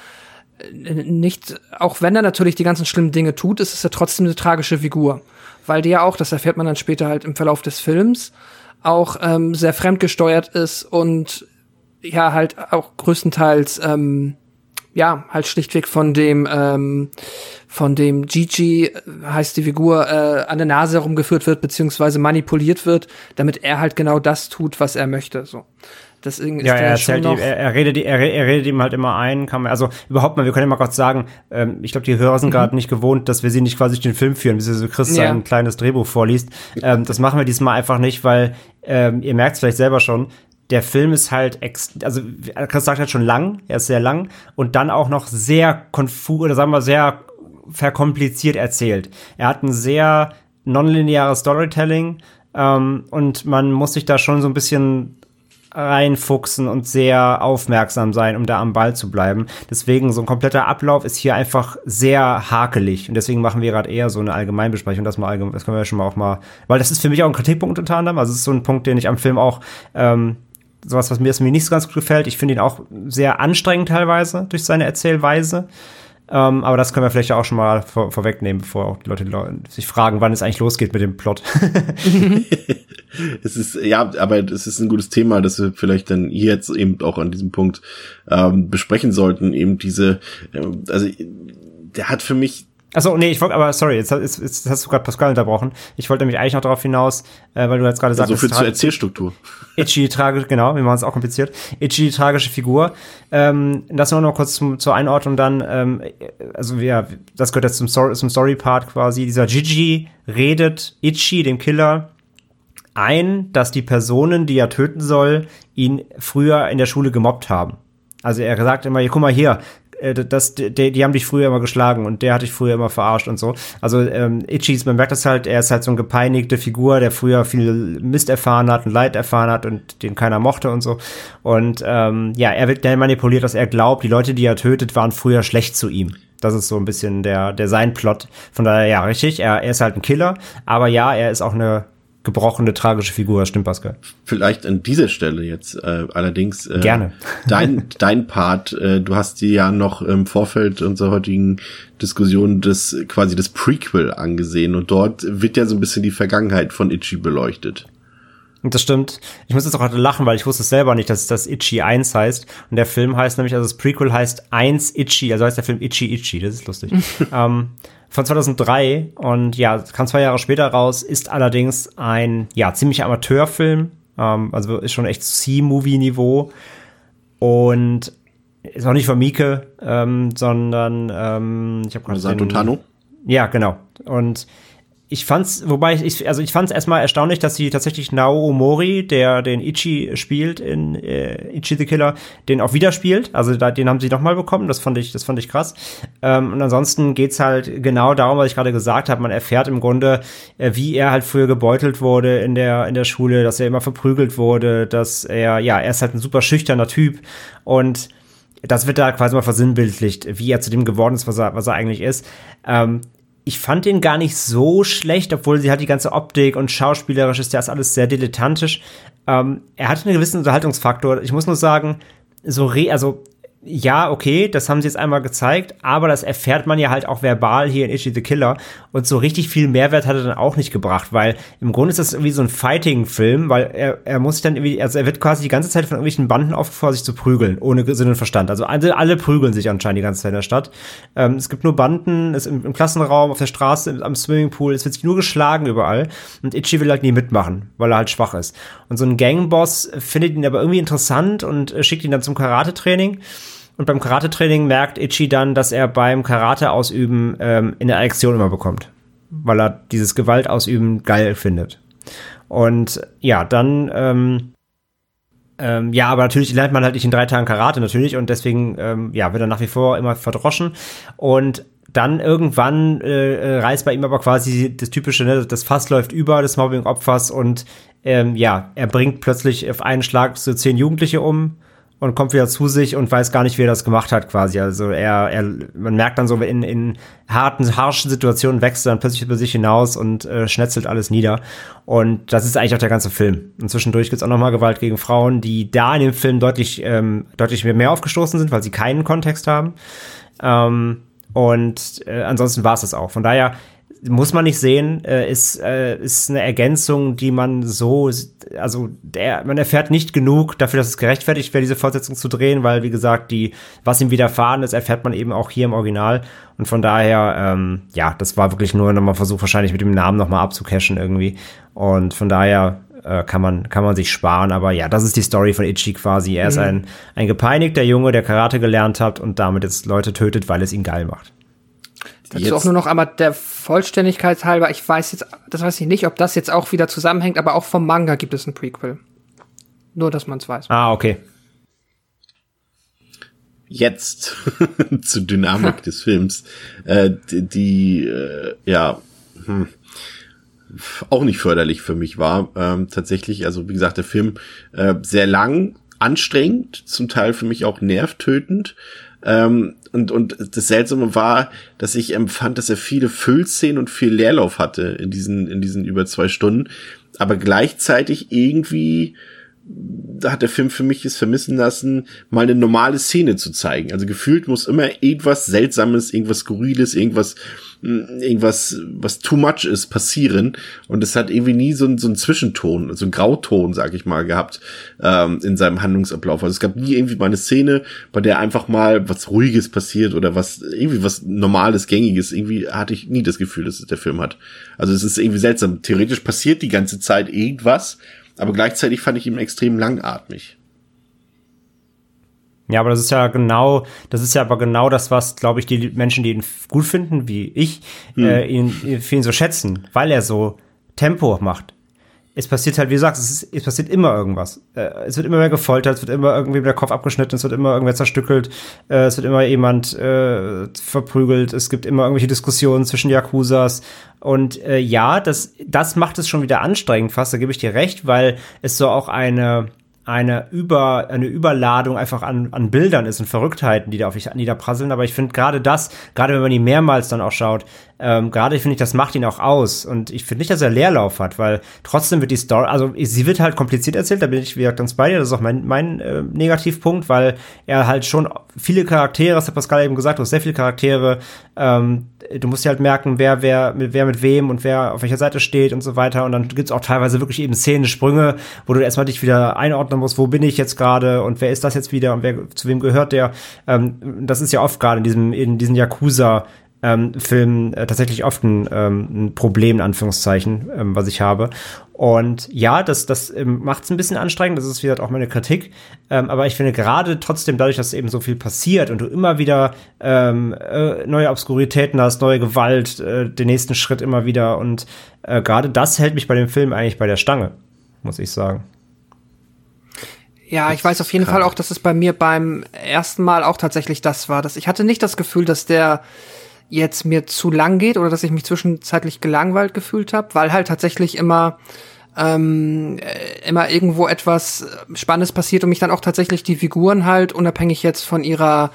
äh, nicht, auch wenn er natürlich die ganzen schlimmen Dinge tut, ist es ja trotzdem eine tragische Figur. Weil die ja auch, das erfährt man dann später halt im Verlauf des Films, auch ähm, sehr fremdgesteuert ist und ja halt auch größtenteils ähm, ja, halt schlichtweg von dem, ähm, von dem Gigi, äh, heißt die Figur, äh, an der Nase herumgeführt wird, beziehungsweise manipuliert wird, damit er halt genau das tut, was er möchte, so. Deswegen ist ja, er erzählt ihm, er, er, redet, er, er redet ihm halt immer ein, kann man, also überhaupt mal, wir können ja mal kurz sagen, ähm, ich glaube, die Hörer sind mhm. gerade nicht gewohnt, dass wir sie nicht quasi durch den Film führen, bis so Chris ja. sein kleines Drehbuch vorliest. Ähm, das machen wir diesmal einfach nicht, weil ähm, ihr merkt es vielleicht selber schon, der Film ist halt, ex also Chris sagt halt schon lang, er ist sehr lang und dann auch noch sehr konfus oder sagen wir sehr verkompliziert erzählt. Er hat ein sehr nonlineares Storytelling ähm, und man muss sich da schon so ein bisschen reinfuchsen und sehr aufmerksam sein, um da am Ball zu bleiben. Deswegen so ein kompletter Ablauf ist hier einfach sehr hakelig und deswegen machen wir gerade eher so eine Allgemeinbesprechung, das mal allgemein, das können wir schon mal auch mal, weil das ist für mich auch ein Kritikpunkt unter anderem, also es ist so ein Punkt, den ich am Film auch ähm, sowas, was mir, was mir nicht so ganz gut gefällt. Ich finde ihn auch sehr anstrengend teilweise durch seine Erzählweise. Ähm, aber das können wir vielleicht auch schon mal vor, vorwegnehmen, bevor auch die Leute, sich fragen, wann es eigentlich losgeht mit dem Plot. es ist, ja, aber es ist ein gutes Thema, das wir vielleicht dann jetzt eben auch an diesem Punkt ähm, besprechen sollten. Eben diese, äh, also der hat für mich Achso, nee, ich wollte, aber sorry, jetzt, jetzt, jetzt hast du gerade Pascal unterbrochen. Ich wollte nämlich eigentlich noch darauf hinaus, äh, weil du jetzt gerade sagst. So viel zur Erzählstruktur. Ichi, tragisch, genau, wir machen es auch kompliziert. Ichi, tragische Figur. Ähm, das nur noch kurz zum, zur Einordnung dann, ähm, also ja, das gehört jetzt zum, Story, zum Story-Part quasi. Dieser Gigi redet Ichi, dem Killer, ein, dass die Personen, die er töten soll, ihn früher in der Schule gemobbt haben. Also er sagt immer, guck mal hier, äh, das, die, die haben dich früher immer geschlagen und der hat dich früher immer verarscht und so. Also ähm, Ichis, man merkt das halt, er ist halt so eine gepeinigte Figur, der früher viel Mist erfahren hat und Leid erfahren hat und den keiner mochte und so. Und ähm, ja, er wird manipuliert, dass er glaubt, die Leute, die er tötet, waren früher schlecht zu ihm. Das ist so ein bisschen der, der sein Plot. Von daher, ja, richtig, er, er ist halt ein Killer, aber ja, er ist auch eine gebrochene, tragische Figur, stimmt Pascal. Vielleicht an dieser Stelle jetzt äh, allerdings. Äh, Gerne. Dein, dein Part, äh, du hast dir ja noch im Vorfeld unserer heutigen Diskussion das quasi das Prequel angesehen und dort wird ja so ein bisschen die Vergangenheit von Itchy beleuchtet. Und das stimmt. Ich muss jetzt auch gerade lachen, weil ich wusste es selber nicht, dass das Itchy 1 heißt. Und der Film heißt nämlich, also das Prequel heißt 1 Itchy, also heißt der Film Itchy Itchy, das ist lustig. ähm, von 2003 und ja, kam zwei Jahre später raus, ist allerdings ein, ja, ziemlicher Amateurfilm, ähm, also ist schon echt C-Movie-Niveau und ist auch nicht von Mieke, ähm, sondern ähm, ich habe gerade Sato Tano? Ja, genau. Und ich fand's, wobei ich, also ich fand's erstmal erstaunlich, dass sie tatsächlich Nao Mori, der den Ichi spielt in äh, Ichi the Killer, den auch wieder spielt. Also da, den haben sie nochmal bekommen. Das fand ich, das fand ich krass. Ähm, und ansonsten geht's halt genau darum, was ich gerade gesagt habe. Man erfährt im Grunde, äh, wie er halt früher gebeutelt wurde in der in der Schule, dass er immer verprügelt wurde, dass er, ja, er ist halt ein super schüchterner Typ und das wird da quasi mal versinnbildlicht, wie er zu dem geworden ist, was er, was er eigentlich ist. Ähm, ich fand den gar nicht so schlecht, obwohl sie hat die ganze Optik und schauspielerisch ist das alles sehr dilettantisch. Ähm, er hat einen gewissen Unterhaltungsfaktor. Ich muss nur sagen, so re, also ja, okay, das haben sie jetzt einmal gezeigt, aber das erfährt man ja halt auch verbal hier in Itchy the Killer und so richtig viel Mehrwert hat er dann auch nicht gebracht, weil im Grunde ist das irgendwie so ein Fighting-Film, weil er, er muss sich dann irgendwie, also er wird quasi die ganze Zeit von irgendwelchen Banden aufgefordert, sich zu prügeln, ohne Sinn und Verstand. Also alle, prügeln sich anscheinend die ganze Zeit in der Stadt. Ähm, es gibt nur Banden, es im, im Klassenraum, auf der Straße, am Swimmingpool, es wird sich nur geschlagen überall und Itchy will halt nie mitmachen, weil er halt schwach ist. Und so ein Gangboss findet ihn aber irgendwie interessant und äh, schickt ihn dann zum Karate-Training. Und beim Karate-Training merkt Ichi dann, dass er beim Karate ausüben ähm, in der Erektion immer bekommt. Weil er dieses Gewalt ausüben geil findet. Und ja, dann, ähm, ähm, ja, aber natürlich lernt man halt nicht in drei Tagen Karate natürlich und deswegen, ähm, ja, wird er nach wie vor immer verdroschen. Und dann irgendwann äh, äh reißt bei ihm aber quasi das typische, ne, das Fass läuft über des Mobbing-Opfers und ähm, ja, er bringt plötzlich auf einen Schlag so zehn Jugendliche um und kommt wieder zu sich und weiß gar nicht, wie er das gemacht hat, quasi. Also er, er man merkt dann so, in, in harten, harschen Situationen wächst er dann plötzlich über sich hinaus und äh, schnetzelt alles nieder. Und das ist eigentlich auch der ganze Film. Und zwischendurch gibt's auch nochmal Gewalt gegen Frauen, die da in dem Film deutlich, ähm, deutlich mehr aufgestoßen sind, weil sie keinen Kontext haben. Ähm, und äh, ansonsten war es das auch. Von daher, muss man nicht sehen, äh, ist, äh, ist eine Ergänzung, die man so, also der, man erfährt nicht genug dafür, dass es gerechtfertigt wäre, diese Fortsetzung zu drehen, weil, wie gesagt, die, was ihm widerfahren ist, erfährt man eben auch hier im Original. Und von daher, ähm, ja, das war wirklich nur nochmal Versuch, wahrscheinlich mit dem Namen nochmal abzucashen irgendwie. Und von daher äh, kann man, kann man sich sparen. Aber ja, das ist die Story von Ichi quasi. Er mhm. ist ein, ein gepeinigter Junge, der Karate gelernt hat und damit jetzt Leute tötet, weil es ihn geil macht. Dazu jetzt. auch nur noch einmal der Vollständigkeit halber, ich weiß jetzt, das weiß ich nicht, ob das jetzt auch wieder zusammenhängt, aber auch vom Manga gibt es ein Prequel. Nur, dass man es weiß. Ah, okay. Jetzt zur Dynamik des Films. Äh, die, die äh, ja, hm, auch nicht förderlich für mich war. Ähm, tatsächlich, also wie gesagt, der Film äh, sehr lang, anstrengend, zum Teil für mich auch nervtötend. Ähm, und, und das Seltsame war, dass ich empfand, dass er viele Füllszenen und viel Leerlauf hatte in diesen, in diesen über zwei Stunden. Aber gleichzeitig irgendwie hat der Film für mich es vermissen lassen, mal eine normale Szene zu zeigen. Also gefühlt muss immer irgendwas Seltsames, irgendwas Skurriles, irgendwas, hm, irgendwas, was too much ist, passieren. Und es hat irgendwie nie so, ein, so einen Zwischenton, so einen Grauton, sag ich mal, gehabt ähm, in seinem Handlungsablauf. Also es gab nie irgendwie mal eine Szene, bei der einfach mal was Ruhiges passiert oder was irgendwie was Normales, Gängiges. Irgendwie hatte ich nie das Gefühl, dass es der Film hat. Also es ist irgendwie seltsam. Theoretisch passiert die ganze Zeit irgendwas aber gleichzeitig fand ich ihn extrem langatmig. Ja, aber das ist ja genau, das ist ja aber genau das, was, glaube ich, die Menschen, die ihn gut finden, wie ich, hm. äh, ihn, für ihn so schätzen, weil er so Tempo macht. Es passiert halt, wie du sagst, es, ist, es passiert immer irgendwas. Äh, es wird immer mehr gefoltert, es wird immer irgendwie der Kopf abgeschnitten, es wird immer irgendwer zerstückelt, äh, es wird immer jemand äh, verprügelt, es gibt immer irgendwelche Diskussionen zwischen Yakuzas und äh, ja, das, das macht es schon wieder anstrengend fast, da gebe ich dir recht, weil es so auch eine, eine, Über, eine Überladung einfach an, an Bildern ist und Verrücktheiten, die da auf dich niederprasseln. Aber ich finde gerade das, gerade wenn man die mehrmals dann auch schaut, ähm, gerade finde ich, das macht ihn auch aus. Und ich finde nicht, dass er Leerlauf hat, weil trotzdem wird die Story, also sie wird halt kompliziert erzählt, da bin ich wieder ganz bei dir, das ist auch mein, mein äh, Negativpunkt, weil er halt schon viele Charaktere, das hat Pascal eben gesagt, du hast sehr viele Charaktere, ähm, du musst dir halt merken, wer, wer, mit, wer mit wem und wer auf welcher Seite steht und so weiter. Und dann gibt's auch teilweise wirklich eben Szenensprünge, wo du erstmal dich wieder einordnen musst, wo bin ich jetzt gerade und wer ist das jetzt wieder und wer zu wem gehört der. Ähm, das ist ja oft gerade in diesem, in diesen Yakuza ähm, Film äh, tatsächlich oft ein, ähm, ein Problem, in Anführungszeichen, ähm, was ich habe. Und ja, das, das ähm, macht es ein bisschen anstrengend, das ist wieder auch meine Kritik. Ähm, aber ich finde gerade trotzdem, dadurch, dass eben so viel passiert und du immer wieder ähm, äh, neue Obskuritäten hast, neue Gewalt, äh, den nächsten Schritt immer wieder. Und äh, gerade das hält mich bei dem Film eigentlich bei der Stange, muss ich sagen. Ja, ich weiß auf jeden Fall auch, dass es bei mir beim ersten Mal auch tatsächlich das war. Dass ich hatte nicht das Gefühl, dass der jetzt mir zu lang geht oder dass ich mich zwischenzeitlich gelangweilt gefühlt habe, weil halt tatsächlich immer ähm, äh, immer irgendwo etwas Spannendes passiert und mich dann auch tatsächlich die Figuren halt unabhängig jetzt von ihrer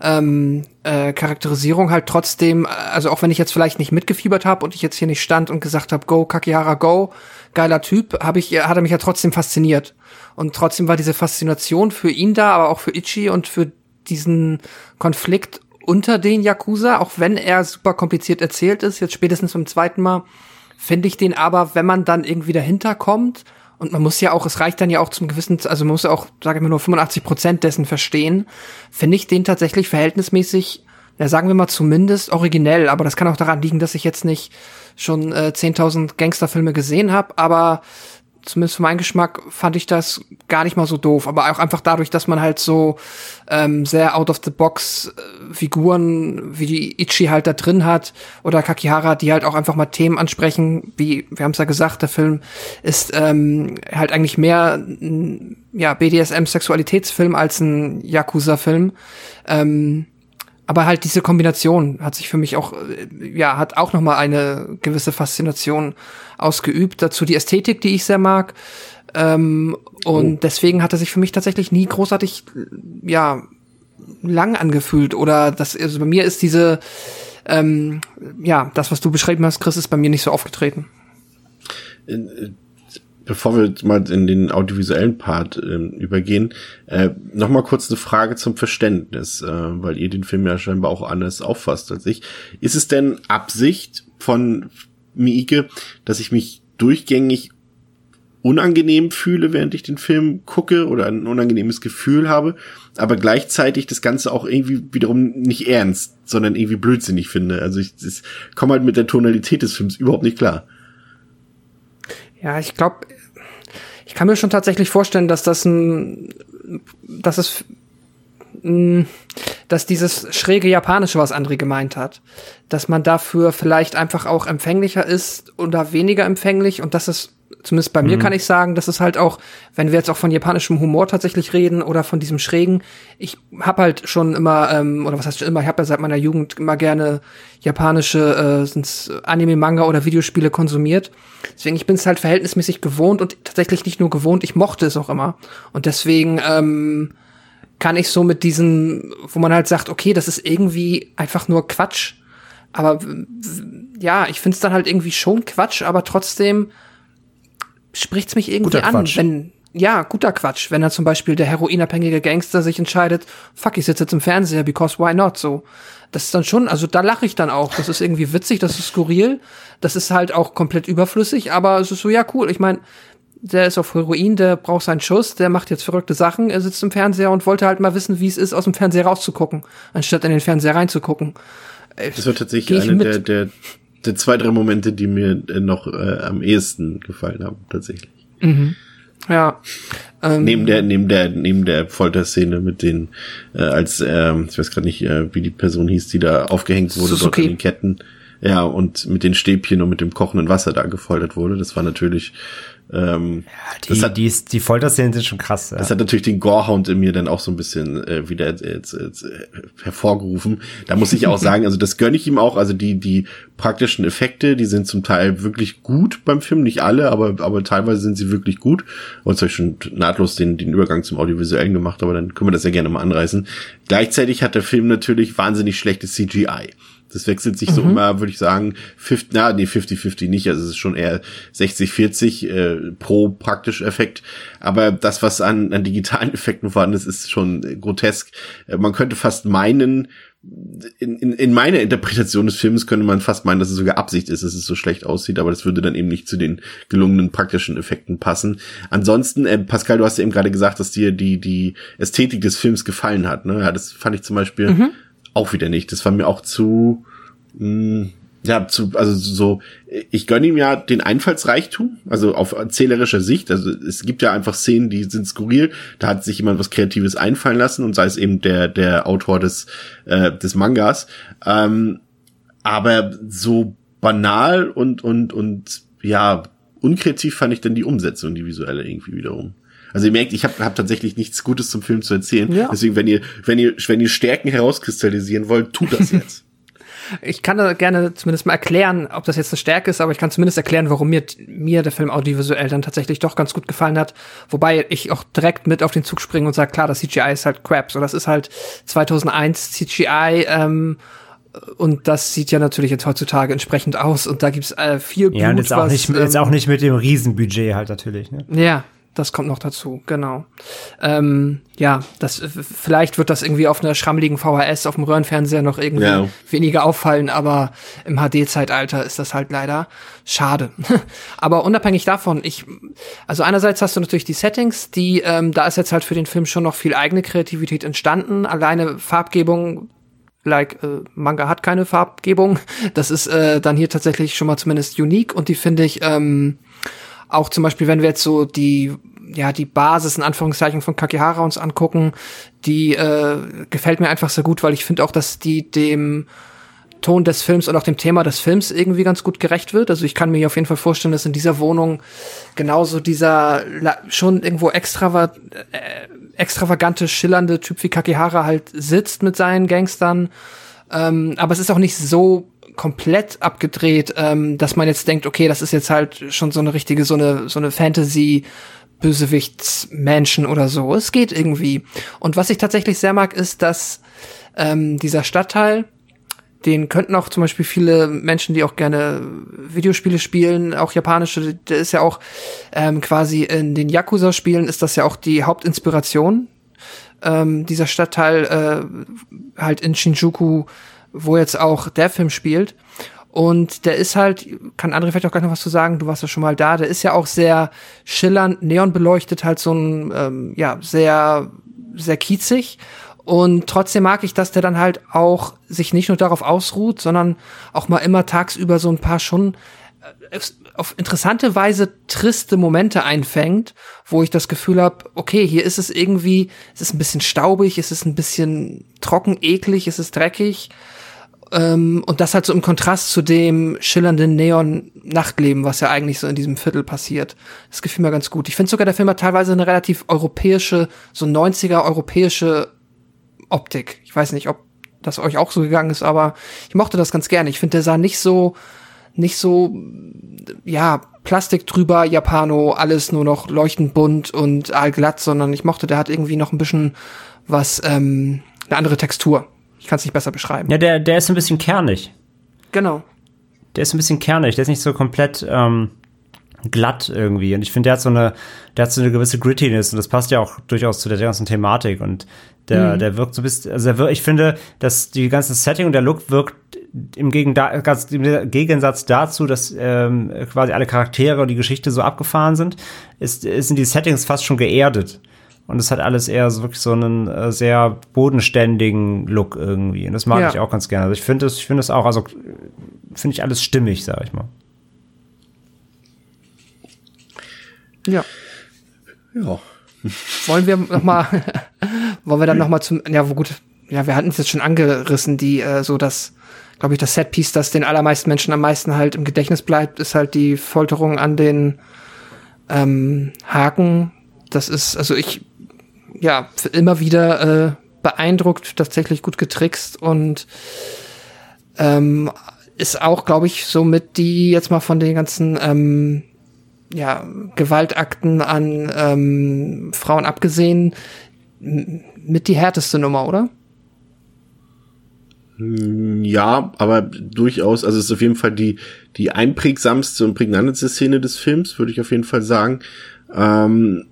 ähm, äh, Charakterisierung halt trotzdem, also auch wenn ich jetzt vielleicht nicht mitgefiebert habe und ich jetzt hier nicht stand und gesagt habe, go Kakihara go, geiler Typ, habe ich, hat er mich ja trotzdem fasziniert. Und trotzdem war diese Faszination für ihn da, aber auch für Ichi und für diesen Konflikt unter den Yakuza, auch wenn er super kompliziert erzählt ist, jetzt spätestens zum zweiten Mal, finde ich den aber, wenn man dann irgendwie dahinter kommt, und man muss ja auch, es reicht dann ja auch zum gewissen, also man muss ja auch, sage ich mal, nur 85 Prozent dessen verstehen, finde ich den tatsächlich verhältnismäßig, ja, sagen wir mal zumindest originell, aber das kann auch daran liegen, dass ich jetzt nicht schon äh, 10.000 Gangsterfilme gesehen habe, aber zumindest für meinen Geschmack fand ich das gar nicht mal so doof, aber auch einfach dadurch, dass man halt so ähm, sehr out of the box äh, Figuren wie die Ichi halt da drin hat oder Kakihara, die halt auch einfach mal Themen ansprechen, wie wir haben es ja gesagt, der Film ist ähm, halt eigentlich mehr ein, ja BDSM Sexualitätsfilm als ein Yakuza Film. Ähm, aber halt diese Kombination hat sich für mich auch, äh, ja, hat auch nochmal eine gewisse Faszination ausgeübt. Dazu die Ästhetik, die ich sehr mag. Ähm, und oh. deswegen hat er sich für mich tatsächlich nie großartig, ja, lang angefühlt. Oder das, also bei mir ist diese, ähm, ja, das, was du beschrieben hast, Chris, ist bei mir nicht so aufgetreten. Bevor wir mal in den audiovisuellen Part äh, übergehen, äh, noch mal kurz eine Frage zum Verständnis, äh, weil ihr den Film ja scheinbar auch anders auffasst als ich. Ist es denn Absicht von Miike, dass ich mich durchgängig unangenehm fühle, während ich den Film gucke oder ein unangenehmes Gefühl habe, aber gleichzeitig das Ganze auch irgendwie wiederum nicht ernst, sondern irgendwie blödsinnig finde. Also ich, ich komme halt mit der Tonalität des Films überhaupt nicht klar. Ja, ich glaube, ich kann mir schon tatsächlich vorstellen, dass das ein, dass es, dass dieses schräge Japanische, was André gemeint hat, dass man dafür vielleicht einfach auch empfänglicher ist oder weniger empfänglich und dass es zumindest bei mhm. mir kann ich sagen, dass es halt auch, wenn wir jetzt auch von japanischem Humor tatsächlich reden oder von diesem schrägen, ich habe halt schon immer ähm, oder was heißt schon immer, ich habe ja seit meiner Jugend immer gerne japanische äh, sind's Anime, Manga oder Videospiele konsumiert. Deswegen ich bin es halt verhältnismäßig gewohnt und tatsächlich nicht nur gewohnt, ich mochte es auch immer und deswegen ähm, kann ich so mit diesen, wo man halt sagt, okay, das ist irgendwie einfach nur Quatsch. Aber ja, ich finde es dann halt irgendwie schon Quatsch, aber trotzdem spricht's mich irgendwie guter an, Quatsch. wenn ja, guter Quatsch, wenn er zum Beispiel der heroinabhängige Gangster sich entscheidet, fuck, ich sitze jetzt im Fernseher, because why not, so. Das ist dann schon, also da lache ich dann auch. Das ist irgendwie witzig, das ist skurril, das ist halt auch komplett überflüssig, aber es ist so, ja, cool. Ich meine, der ist auf Heroin, der braucht seinen Schuss, der macht jetzt verrückte Sachen, er sitzt im Fernseher und wollte halt mal wissen, wie es ist, aus dem Fernseher rauszugucken, anstatt in den Fernseher reinzugucken. Das wird tatsächlich eine der, der der zwei, drei Momente, die mir äh, noch äh, am ehesten gefallen haben, tatsächlich. Mhm. Ja. Ähm, neben der, neben der, neben der Folterszene mit den, äh, als, äh, ich weiß gerade nicht, äh, wie die Person hieß, die da aufgehängt wurde Suzuki. dort an den Ketten. Ja, und mit den Stäbchen und mit dem kochenden Wasser da gefoltert wurde. Das war natürlich ähm, ja, die, hat, die, die Folterszenen sind schon krass. Ja. Das hat natürlich den Gorehound in mir dann auch so ein bisschen äh, wieder jetzt, jetzt, äh, hervorgerufen. Da muss ich auch sagen, also das gönne ich ihm auch. Also die die praktischen Effekte, die sind zum Teil wirklich gut beim Film, nicht alle, aber aber teilweise sind sie wirklich gut. Und ich schon nahtlos den den Übergang zum audiovisuellen gemacht, aber dann können wir das ja gerne mal anreißen. Gleichzeitig hat der Film natürlich wahnsinnig schlechtes CGI. Das wechselt sich mhm. so immer, würde ich sagen, 50, na, nee, 50-50 nicht. Also es ist schon eher 60-40 äh, pro praktisch Effekt. Aber das, was an, an digitalen Effekten vorhanden ist, ist schon grotesk. Äh, man könnte fast meinen, in, in, in meiner Interpretation des Films könnte man fast meinen, dass es sogar Absicht ist, dass es so schlecht aussieht, aber das würde dann eben nicht zu den gelungenen praktischen Effekten passen. Ansonsten, äh, Pascal, du hast ja eben gerade gesagt, dass dir die, die Ästhetik des Films gefallen hat. Ne? Ja, das fand ich zum Beispiel mhm auch wieder nicht. Das war mir auch zu, mh, hm, ja, zu, also so, ich gönne ihm ja den Einfallsreichtum, also auf erzählerischer Sicht. Also es gibt ja einfach Szenen, die sind skurril. Da hat sich jemand was Kreatives einfallen lassen und sei es eben der der Autor des äh, des Mangas. Ähm, aber so banal und und und ja unkreativ fand ich dann die Umsetzung, die visuelle irgendwie wiederum. Also ihr merkt, ich habe hab tatsächlich nichts Gutes zum Film zu erzählen. Ja. Deswegen, wenn ihr, wenn ihr, wenn ihr Stärken herauskristallisieren wollt, tut das jetzt. ich kann da gerne zumindest mal erklären, ob das jetzt eine Stärke ist, aber ich kann zumindest erklären, warum mir, mir der Film audiovisuell dann tatsächlich doch ganz gut gefallen hat. Wobei ich auch direkt mit auf den Zug springe und sage, klar, das CGI ist halt crap. So, das ist halt 2001 CGI, ähm, und das sieht ja natürlich jetzt heutzutage entsprechend aus und da gibt's äh, viel Blut. Ja, und jetzt auch, was, nicht, ähm, jetzt auch nicht mit dem Riesenbudget halt natürlich. Ne? Ja, Das kommt noch dazu, genau. Ähm, ja, das vielleicht wird das irgendwie auf einer schrammeligen VHS auf dem Röhrenfernseher noch irgendwie ja. weniger auffallen, aber im HD-Zeitalter ist das halt leider schade. aber unabhängig davon, ich, also einerseits hast du natürlich die Settings, die, ähm, da ist jetzt halt für den Film schon noch viel eigene Kreativität entstanden. Alleine Farbgebung like äh, Manga hat keine Farbgebung. Das ist äh, dann hier tatsächlich schon mal zumindest unique und die finde ich ähm, auch zum Beispiel, wenn wir jetzt so die ja die Basis in Anführungszeichen von Kakihara uns angucken, die äh, gefällt mir einfach sehr gut, weil ich finde auch, dass die dem Ton des Films und auch dem Thema des Films irgendwie ganz gut gerecht wird. Also ich kann mir auf jeden Fall vorstellen, dass in dieser Wohnung genauso dieser schon irgendwo extra äh, extravagante, schillernde Typ wie Kakihara halt sitzt mit seinen Gangstern. Ähm, aber es ist auch nicht so komplett abgedreht, ähm, dass man jetzt denkt, okay, das ist jetzt halt schon so eine richtige, so eine, so eine Fantasy- Bösewichtsmenschen oder so. Es geht irgendwie. Und was ich tatsächlich sehr mag, ist, dass ähm, dieser Stadtteil, den könnten auch zum Beispiel viele Menschen, die auch gerne Videospiele spielen, auch japanische, der ist ja auch ähm, quasi in den Yakuza-Spielen ist das ja auch die Hauptinspiration. Ähm, dieser Stadtteil äh, halt in Shinjuku, wo jetzt auch der Film spielt. Und der ist halt, kann André vielleicht auch gleich noch was zu sagen, du warst ja schon mal da, der ist ja auch sehr schillernd, neon beleuchtet, halt so ein, ähm, ja, sehr, sehr kiezig. Und trotzdem mag ich, dass der dann halt auch sich nicht nur darauf ausruht, sondern auch mal immer tagsüber so ein paar schon äh, auf interessante Weise triste Momente einfängt, wo ich das Gefühl habe, okay, hier ist es irgendwie, es ist ein bisschen staubig, es ist ein bisschen trocken, eklig, es ist dreckig. Ähm, und das halt so im Kontrast zu dem schillernden Neon-Nachtleben, was ja eigentlich so in diesem Viertel passiert. Das gefiel mir ganz gut. Ich finde sogar, der Film hat teilweise eine relativ europäische, so 90er europäische Optik. Ich weiß nicht, ob das euch auch so gegangen ist, aber ich mochte das ganz gerne. Ich finde, der sah nicht so, nicht so, ja, Plastik drüber, Japano, alles nur noch leuchtend bunt und allglatt, sondern ich mochte, der hat irgendwie noch ein bisschen was, ähm, eine andere Textur. Ich kann es nicht besser beschreiben. Ja, der, der ist ein bisschen kernig. Genau. Der ist ein bisschen kernig, der ist nicht so komplett, ähm, glatt irgendwie. Und ich finde, der hat so eine, der hat so eine gewisse Grittiness und das passt ja auch durchaus zu der ganzen Thematik. Und der, mhm. der wirkt so bis, also der, ich finde, dass die ganze Setting und der Look wirkt im, Gegensatz, im Gegensatz dazu, dass ähm, quasi alle Charaktere und die Geschichte so abgefahren sind, ist, sind die Settings fast schon geerdet. Und es hat alles eher so wirklich so einen äh, sehr bodenständigen Look irgendwie. Und das mag ja. ich auch ganz gerne. Also ich finde es, ich finde es auch, also finde ich alles stimmig, sag ich mal. Ja. Ja. Wollen wir noch mal, wollen wir dann noch mal zum, ja, gut, ja, wir hatten es jetzt schon angerissen, die äh, so das, glaube ich, das Setpiece, das den allermeisten Menschen am meisten halt im Gedächtnis bleibt, ist halt die Folterung an den ähm, Haken. Das ist, also ich, ja, immer wieder äh, beeindruckt, tatsächlich gut getrickst und ähm, ist auch, glaube ich, so mit die jetzt mal von den ganzen ähm, ja, Gewaltakten an ähm, Frauen abgesehen mit die härteste Nummer, oder? Hm, ja, aber durchaus, also es ist auf jeden Fall die, die einprägsamste und prägnanteste Szene des Films, würde ich auf jeden Fall sagen. Ähm,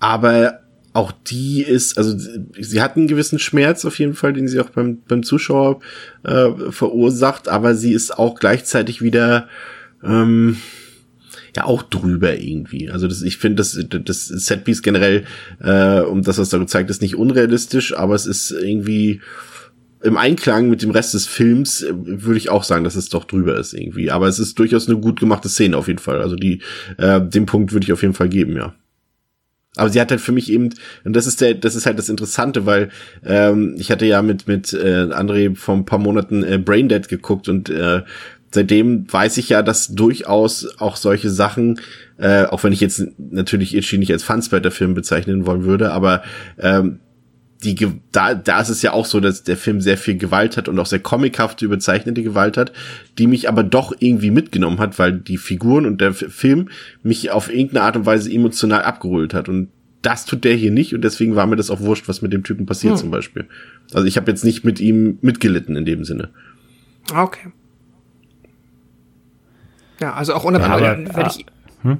aber auch die ist, also sie hat einen gewissen Schmerz auf jeden Fall, den sie auch beim, beim Zuschauer äh, verursacht, aber sie ist auch gleichzeitig wieder ähm, ja auch drüber irgendwie. Also das, ich finde, das, das Setpiece generell, äh, um das, was da gezeigt ist, nicht unrealistisch, aber es ist irgendwie im Einklang mit dem Rest des Films äh, würde ich auch sagen, dass es doch drüber ist irgendwie. Aber es ist durchaus eine gut gemachte Szene auf jeden Fall. Also die, äh, den Punkt würde ich auf jeden Fall geben, ja. Aber sie hat halt für mich eben, und das ist der, das ist halt das Interessante, weil ähm, ich hatte ja mit mit äh, André vor ein paar Monaten äh, Braindead geguckt und äh, seitdem weiß ich ja, dass durchaus auch solche Sachen, äh, auch wenn ich jetzt natürlich Itchy nicht als Fansplatter-Film bezeichnen wollen würde, aber ähm, die, da, da ist es ja auch so, dass der Film sehr viel Gewalt hat und auch sehr comichafte, überzeichnete Gewalt hat, die mich aber doch irgendwie mitgenommen hat, weil die Figuren und der Film mich auf irgendeine Art und Weise emotional abgeholt hat. Und das tut der hier nicht und deswegen war mir das auch wurscht, was mit dem Typen passiert hm. zum Beispiel. Also ich habe jetzt nicht mit ihm mitgelitten in dem Sinne. Okay. Ja, also auch unabhängig, ja, wenn ich. Hm?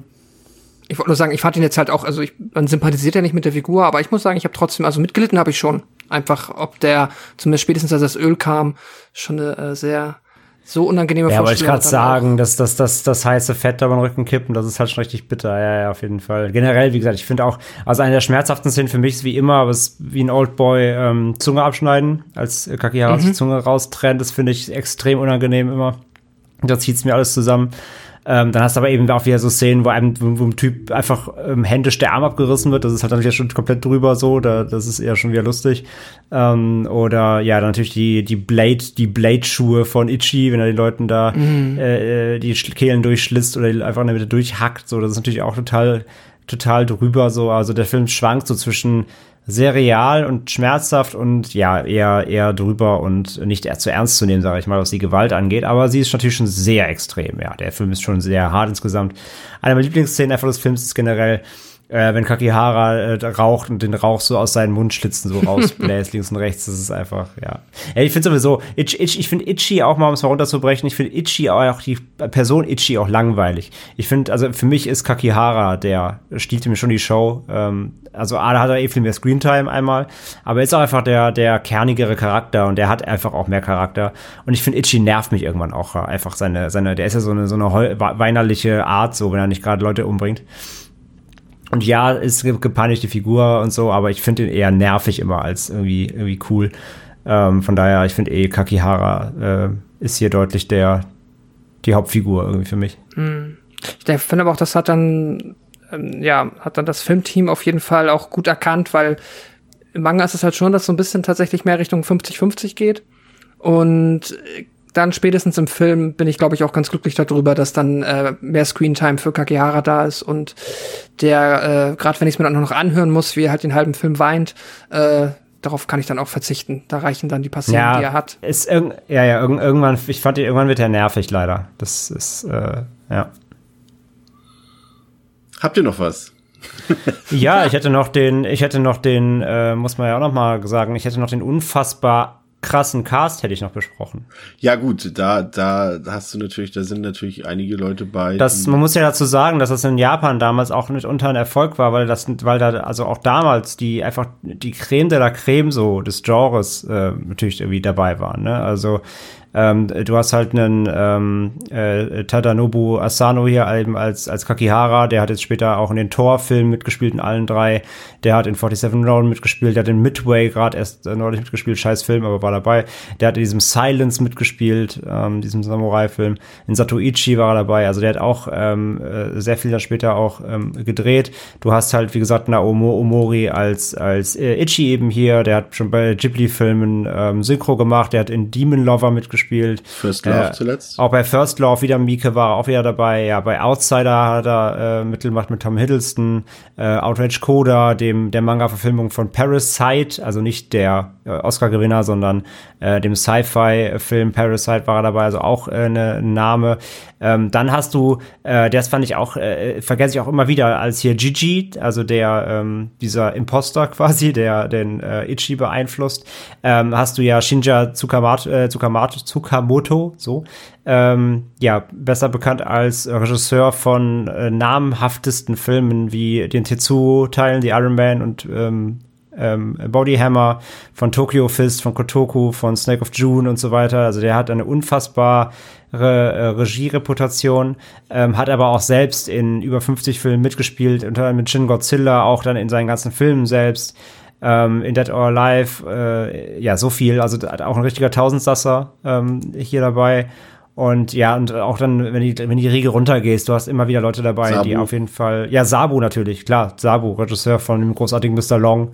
Ich wollte nur sagen, ich fand ihn jetzt halt auch, also ich, man sympathisiert ja nicht mit der Figur, aber ich muss sagen, ich habe trotzdem, also mitgelitten habe ich schon. Einfach, ob der, zumindest spätestens als das Öl kam, schon eine äh, sehr so unangenehme Ja, wollte ich gerade sagen, dass das, das, das heiße Fett da beim Rücken kippen, das ist halt schon richtig bitter. Ja, ja, auf jeden Fall. Generell, wie gesagt, ich finde auch, also eine der schmerzhaften Szenen für mich ist wie immer, aber es ist wie ein Oldboy ähm, Zunge abschneiden, als Kakihara mhm. die Zunge raustrennt. Das finde ich extrem unangenehm immer. Da zieht's mir alles zusammen. Ähm, dann hast du aber eben auch wieder so Szenen, wo einem, wo, ein Typ einfach ähm, händisch der Arm abgerissen wird. Das ist halt dann wieder schon komplett drüber so. Da, das ist eher schon wieder lustig. Ähm, oder ja, dann natürlich die, die Blade, die Blade-Schuhe von Ichi, wenn er den Leuten da mhm. äh, die Kehlen durchschlitzt oder einfach in der Mitte durchhackt. So, das ist natürlich auch total, total drüber so. Also der Film schwankt so zwischen sehr real und schmerzhaft und ja, eher, eher drüber und nicht zu ernst zu nehmen, sage ich mal, was die Gewalt angeht. Aber sie ist natürlich schon sehr extrem, ja. Der Film ist schon sehr hart insgesamt. Eine meiner Lieblingsszenen einfach des Films ist generell, äh, wenn Kakihara äh, raucht und den Rauch so aus seinen Mundschlitzen so rausbläst, links und rechts, das ist einfach, ja. ja ich finde sowieso, Itch, Itch, ich finde Itchy auch mal, um es mal runterzubrechen, ich finde Itchy auch, die Person Itchy auch langweilig. Ich finde, also für mich ist Kakihara, der stielte mir schon die Show, ähm, also A, da hat er eh viel mehr Screentime einmal, aber er ist auch einfach der, der kernigere Charakter und der hat einfach auch mehr Charakter. Und ich finde, Itchy nervt mich irgendwann auch einfach seine, seine, der ist ja so eine, so eine weinerliche Art, so, wenn er nicht gerade Leute umbringt. Und ja, ist gepeinigte Figur und so, aber ich finde ihn eher nervig immer als irgendwie, irgendwie cool. Ähm, von daher, ich finde eh Kakihara äh, ist hier deutlich der, die Hauptfigur irgendwie für mich. Hm. Ich finde aber auch, das hat dann, ähm, ja, hat dann das Filmteam auf jeden Fall auch gut erkannt, weil im Manga ist es halt schon, dass so ein bisschen tatsächlich mehr Richtung 50-50 geht. Und dann spätestens im Film bin ich, glaube ich, auch ganz glücklich darüber, dass dann äh, mehr Screentime für Kakihara da ist und der, äh, gerade wenn ich es mir dann noch anhören muss, wie er halt den halben Film weint, äh, darauf kann ich dann auch verzichten. Da reichen dann die Passionen, ja, die er hat. Ist ja, ja, irgendwann, ich fand, irgendwann wird er nervig, leider. Das ist, äh, ja. Habt ihr noch was? ja, ich hätte noch den, ich hätte noch den, äh, muss man ja auch noch mal sagen, ich hätte noch den unfassbar krassen Cast hätte ich noch besprochen. Ja gut, da da hast du natürlich, da sind natürlich einige Leute bei. Das, man muss ja dazu sagen, dass das in Japan damals auch mitunter ein Erfolg war, weil das, weil da also auch damals die einfach die Creme de la Creme so des Genres äh, natürlich irgendwie dabei waren. Ne? Also ähm, du hast halt einen ähm, äh, Tadanobu Asano hier eben als, als Kakihara, der hat jetzt später auch in den Thor-Filmen mitgespielt, in allen drei. Der hat in 47 Round mitgespielt, der hat in Midway gerade erst äh, neulich mitgespielt, scheiß Film, aber war dabei. Der hat in diesem Silence mitgespielt, ähm, diesem Samurai-Film. In Satoichi war er dabei, also der hat auch ähm, äh, sehr viel dann später auch ähm, gedreht. Du hast halt, wie gesagt, Naomo Omori als, als äh, Ichi eben hier, der hat schon bei Ghibli-Filmen ähm, Synchro gemacht, der hat in Demon Lover mitgespielt gespielt. First Love äh, zuletzt. Auch bei First Love wieder Mieke war auch wieder dabei. Ja, bei Outsider hat er äh, Mittelmacht mit Tom Hiddleston. Äh, Outrage Coda, dem der Manga-Verfilmung von Parasite, also nicht der äh, Oscar-Gewinner, sondern äh, dem Sci-Fi-Film Parasite war er dabei, also auch äh, ne, ein Name. Ähm, dann hast du, äh, das fand ich auch, äh, vergesse ich auch immer wieder, als hier Gigi, also der, ähm, dieser Imposter quasi, der den äh, Ichi beeinflusst, ähm, hast du ja Shinja Tsukamoto, äh, Tsukamoto, Tsukamoto so, ähm, ja, besser bekannt als Regisseur von äh, namhaftesten Filmen wie den Tetsuo-Teilen, die Iron Man und ähm, ähm, Bodyhammer, von Tokyo Fist, von Kotoku, von Snake of June und so weiter. Also der hat eine unfassbare äh, Regiereputation, ähm, hat aber auch selbst in über 50 Filmen mitgespielt, unter anderem mit Shin Godzilla, auch dann in seinen ganzen Filmen selbst. Ähm, in Dead or Alive, äh, ja, so viel. Also auch ein richtiger Tausendsasser ähm, hier dabei. Und ja, und auch dann, wenn die, wenn die Riege runtergehst, du hast immer wieder Leute dabei, Sabu. die auf jeden Fall. Ja, Sabu natürlich, klar, Sabu, Regisseur von dem großartigen Mr. Long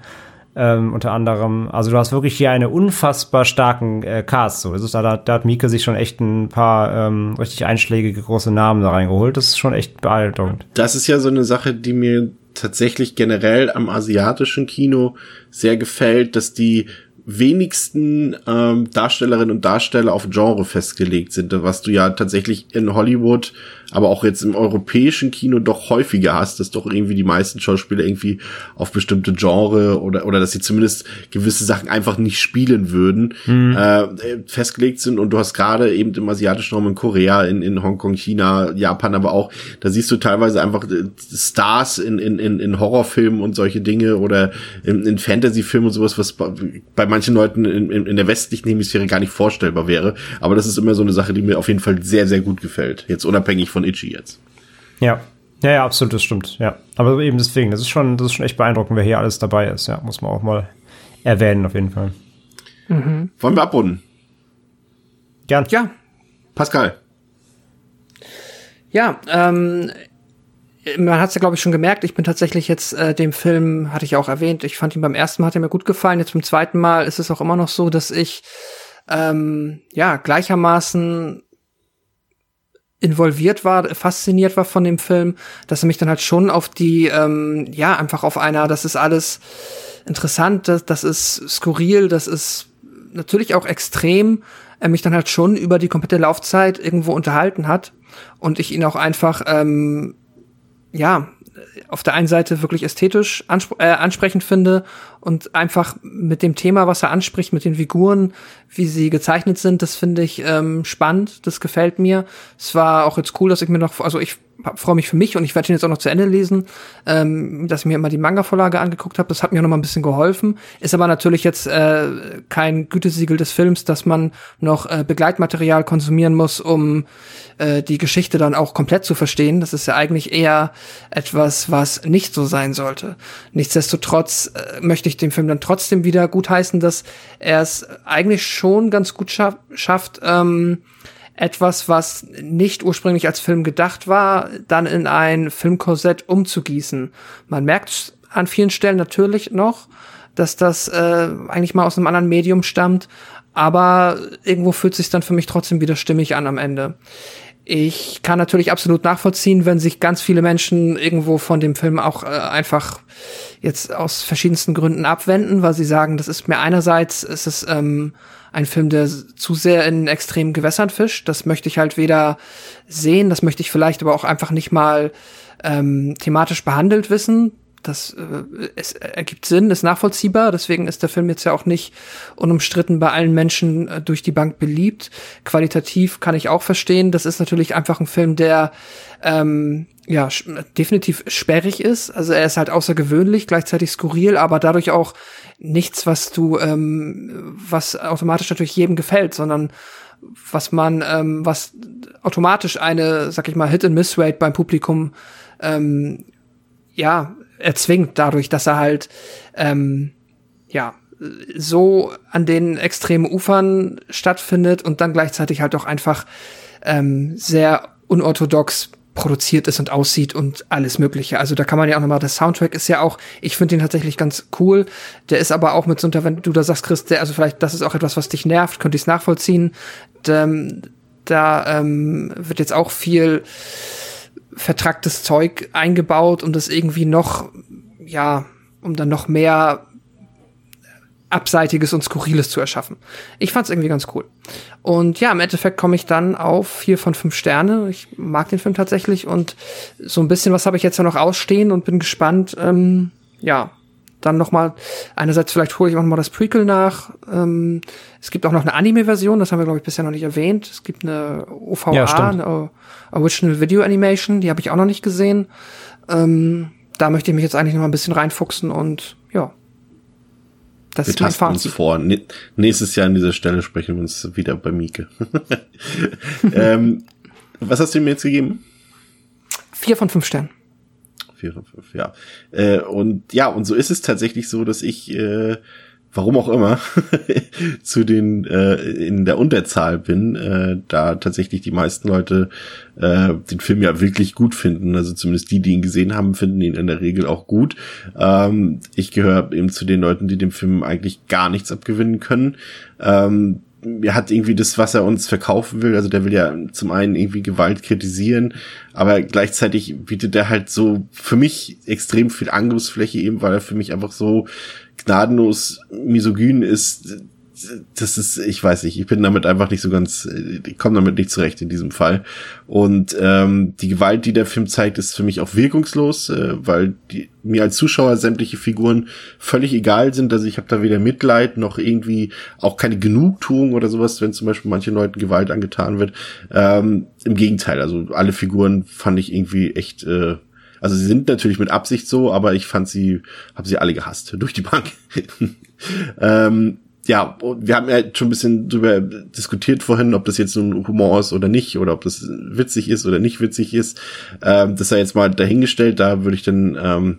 ähm, unter anderem. Also du hast wirklich hier einen unfassbar starken äh, Cast. So, ist, da, da hat Mieke sich schon echt ein paar ähm, richtig einschlägige große Namen da reingeholt. Das ist schon echt beeindruckend. Das ist ja so eine Sache, die mir tatsächlich generell am asiatischen Kino sehr gefällt, dass die wenigsten ähm, Darstellerinnen und Darsteller auf Genre festgelegt sind, was du ja tatsächlich in Hollywood aber auch jetzt im europäischen Kino doch häufiger hast, dass doch irgendwie die meisten Schauspieler irgendwie auf bestimmte Genre oder, oder dass sie zumindest gewisse Sachen einfach nicht spielen würden, mhm. äh, festgelegt sind. Und du hast gerade eben im asiatischen Raum in Korea, in, in Hongkong, China, Japan, aber auch, da siehst du teilweise einfach äh, Stars in, in, in, in Horrorfilmen und solche Dinge oder in, in Fantasy-Filmen und sowas, was bei manchen Leuten in, in, in der westlichen Hemisphäre gar nicht vorstellbar wäre. Aber das ist immer so eine Sache, die mir auf jeden Fall sehr, sehr gut gefällt. Jetzt unabhängig von von Itchy jetzt. Ja. Ja, ja, absolut, das stimmt, ja. Aber eben deswegen, das ist schon, das ist schon echt beeindruckend, wer hier alles dabei ist, ja, muss man auch mal erwähnen, auf jeden Fall. Mhm. Wollen wir abrunden? Gern. Ja. Pascal. Ja, ähm, man hat es ja, glaube ich, schon gemerkt. Ich bin tatsächlich jetzt äh, dem Film, hatte ich auch erwähnt, ich fand ihn beim ersten Mal, hat er mir gut gefallen. Jetzt beim zweiten Mal ist es auch immer noch so, dass ich ähm, ja gleichermaßen involviert war, fasziniert war von dem Film, dass er mich dann halt schon auf die, ähm, ja, einfach auf einer, das ist alles interessant, das, das ist skurril, das ist natürlich auch extrem, er mich dann halt schon über die komplette Laufzeit irgendwo unterhalten hat und ich ihn auch einfach, ähm, ja, auf der einen Seite wirklich ästhetisch äh, ansprechend finde und einfach mit dem Thema, was er anspricht, mit den Figuren, wie sie gezeichnet sind, das finde ich ähm, spannend, das gefällt mir. Es war auch jetzt cool, dass ich mir noch, also ich freue mich für mich und ich werde ihn jetzt auch noch zu Ende lesen, ähm, dass ich mir immer die Manga-Vorlage angeguckt habe. Das hat mir noch mal ein bisschen geholfen. Ist aber natürlich jetzt äh, kein Gütesiegel des Films, dass man noch äh, Begleitmaterial konsumieren muss, um äh, die Geschichte dann auch komplett zu verstehen. Das ist ja eigentlich eher etwas, was nicht so sein sollte. Nichtsdestotrotz äh, möchte ich dem Film dann trotzdem wieder gutheißen, dass er es eigentlich schon ganz gut schaff schafft, ähm, etwas, was nicht ursprünglich als Film gedacht war, dann in ein Filmkorsett umzugießen. Man merkt an vielen Stellen natürlich noch, dass das äh, eigentlich mal aus einem anderen Medium stammt, aber irgendwo fühlt sich dann für mich trotzdem wieder stimmig an am Ende. Ich kann natürlich absolut nachvollziehen, wenn sich ganz viele Menschen irgendwo von dem Film auch äh, einfach jetzt aus verschiedensten Gründen abwenden, weil sie sagen, das ist mir einerseits, ist es ähm, ein Film, der zu sehr in extremen Gewässern fischt. Das möchte ich halt weder sehen, das möchte ich vielleicht aber auch einfach nicht mal ähm, thematisch behandelt wissen. Das äh, es ergibt Sinn, ist nachvollziehbar. Deswegen ist der Film jetzt ja auch nicht unumstritten bei allen Menschen äh, durch die Bank beliebt. Qualitativ kann ich auch verstehen. Das ist natürlich einfach ein Film, der ähm, ja definitiv sperrig ist. Also er ist halt außergewöhnlich, gleichzeitig skurril, aber dadurch auch nichts, was du, ähm, was automatisch natürlich jedem gefällt, sondern was man, ähm, was automatisch eine, sag ich mal, Hit-and-Miss-Rate beim Publikum, ähm, ja, erzwingt dadurch, dass er halt, ähm, ja, so an den extremen Ufern stattfindet und dann gleichzeitig halt auch einfach ähm, sehr unorthodox produziert ist und aussieht und alles Mögliche. Also da kann man ja auch nochmal, der Soundtrack ist ja auch, ich finde den tatsächlich ganz cool. Der ist aber auch mit so, wenn du da sagst, Chris, der, also vielleicht, das ist auch etwas, was dich nervt, könnte ich es nachvollziehen. Da, da ähm, wird jetzt auch viel vertracktes Zeug eingebaut, um das irgendwie noch, ja, um dann noch mehr Abseitiges und Skurriles zu erschaffen. Ich fand es irgendwie ganz cool. Und ja, im Endeffekt komme ich dann auf vier von fünf Sterne. Ich mag den Film tatsächlich und so ein bisschen was habe ich jetzt ja noch ausstehen und bin gespannt. Ähm, ja, dann noch mal einerseits vielleicht hole ich auch noch mal das Prequel nach. Ähm, es gibt auch noch eine Anime-Version, das haben wir glaube ich bisher noch nicht erwähnt. Es gibt eine OVA, ja, eine Original Video Animation, die habe ich auch noch nicht gesehen. Ähm, da möchte ich mich jetzt eigentlich noch mal ein bisschen reinfuchsen und das wir ist tasten uns vor. Nächstes Jahr an dieser Stelle sprechen wir uns wieder bei Mieke. ähm, was hast du mir jetzt gegeben? Vier von fünf Sternen. Vier von fünf, ja. Äh, und ja, und so ist es tatsächlich so, dass ich äh, warum auch immer, zu den äh, in der Unterzahl bin, äh, da tatsächlich die meisten Leute äh, den Film ja wirklich gut finden. Also zumindest die, die ihn gesehen haben, finden ihn in der Regel auch gut. Ähm, ich gehöre eben zu den Leuten, die dem Film eigentlich gar nichts abgewinnen können. Ähm, er hat irgendwie das, was er uns verkaufen will. Also der will ja zum einen irgendwie Gewalt kritisieren, aber gleichzeitig bietet er halt so für mich extrem viel Angriffsfläche eben, weil er für mich einfach so gnadenlos misogyn ist, das ist, ich weiß nicht, ich bin damit einfach nicht so ganz, ich komme damit nicht zurecht in diesem Fall. Und ähm, die Gewalt, die der Film zeigt, ist für mich auch wirkungslos, äh, weil die, mir als Zuschauer sämtliche Figuren völlig egal sind. Also ich habe da weder Mitleid noch irgendwie auch keine Genugtuung oder sowas, wenn zum Beispiel manchen Leuten Gewalt angetan wird. Ähm, Im Gegenteil, also alle Figuren fand ich irgendwie echt äh, also sie sind natürlich mit Absicht so, aber ich fand sie, habe sie alle gehasst durch die Bank. ähm, ja, wir haben ja schon ein bisschen drüber diskutiert vorhin, ob das jetzt nun Humor ist oder nicht, oder ob das witzig ist oder nicht witzig ist. Ähm, das sei jetzt mal dahingestellt, da würde ich dann ähm,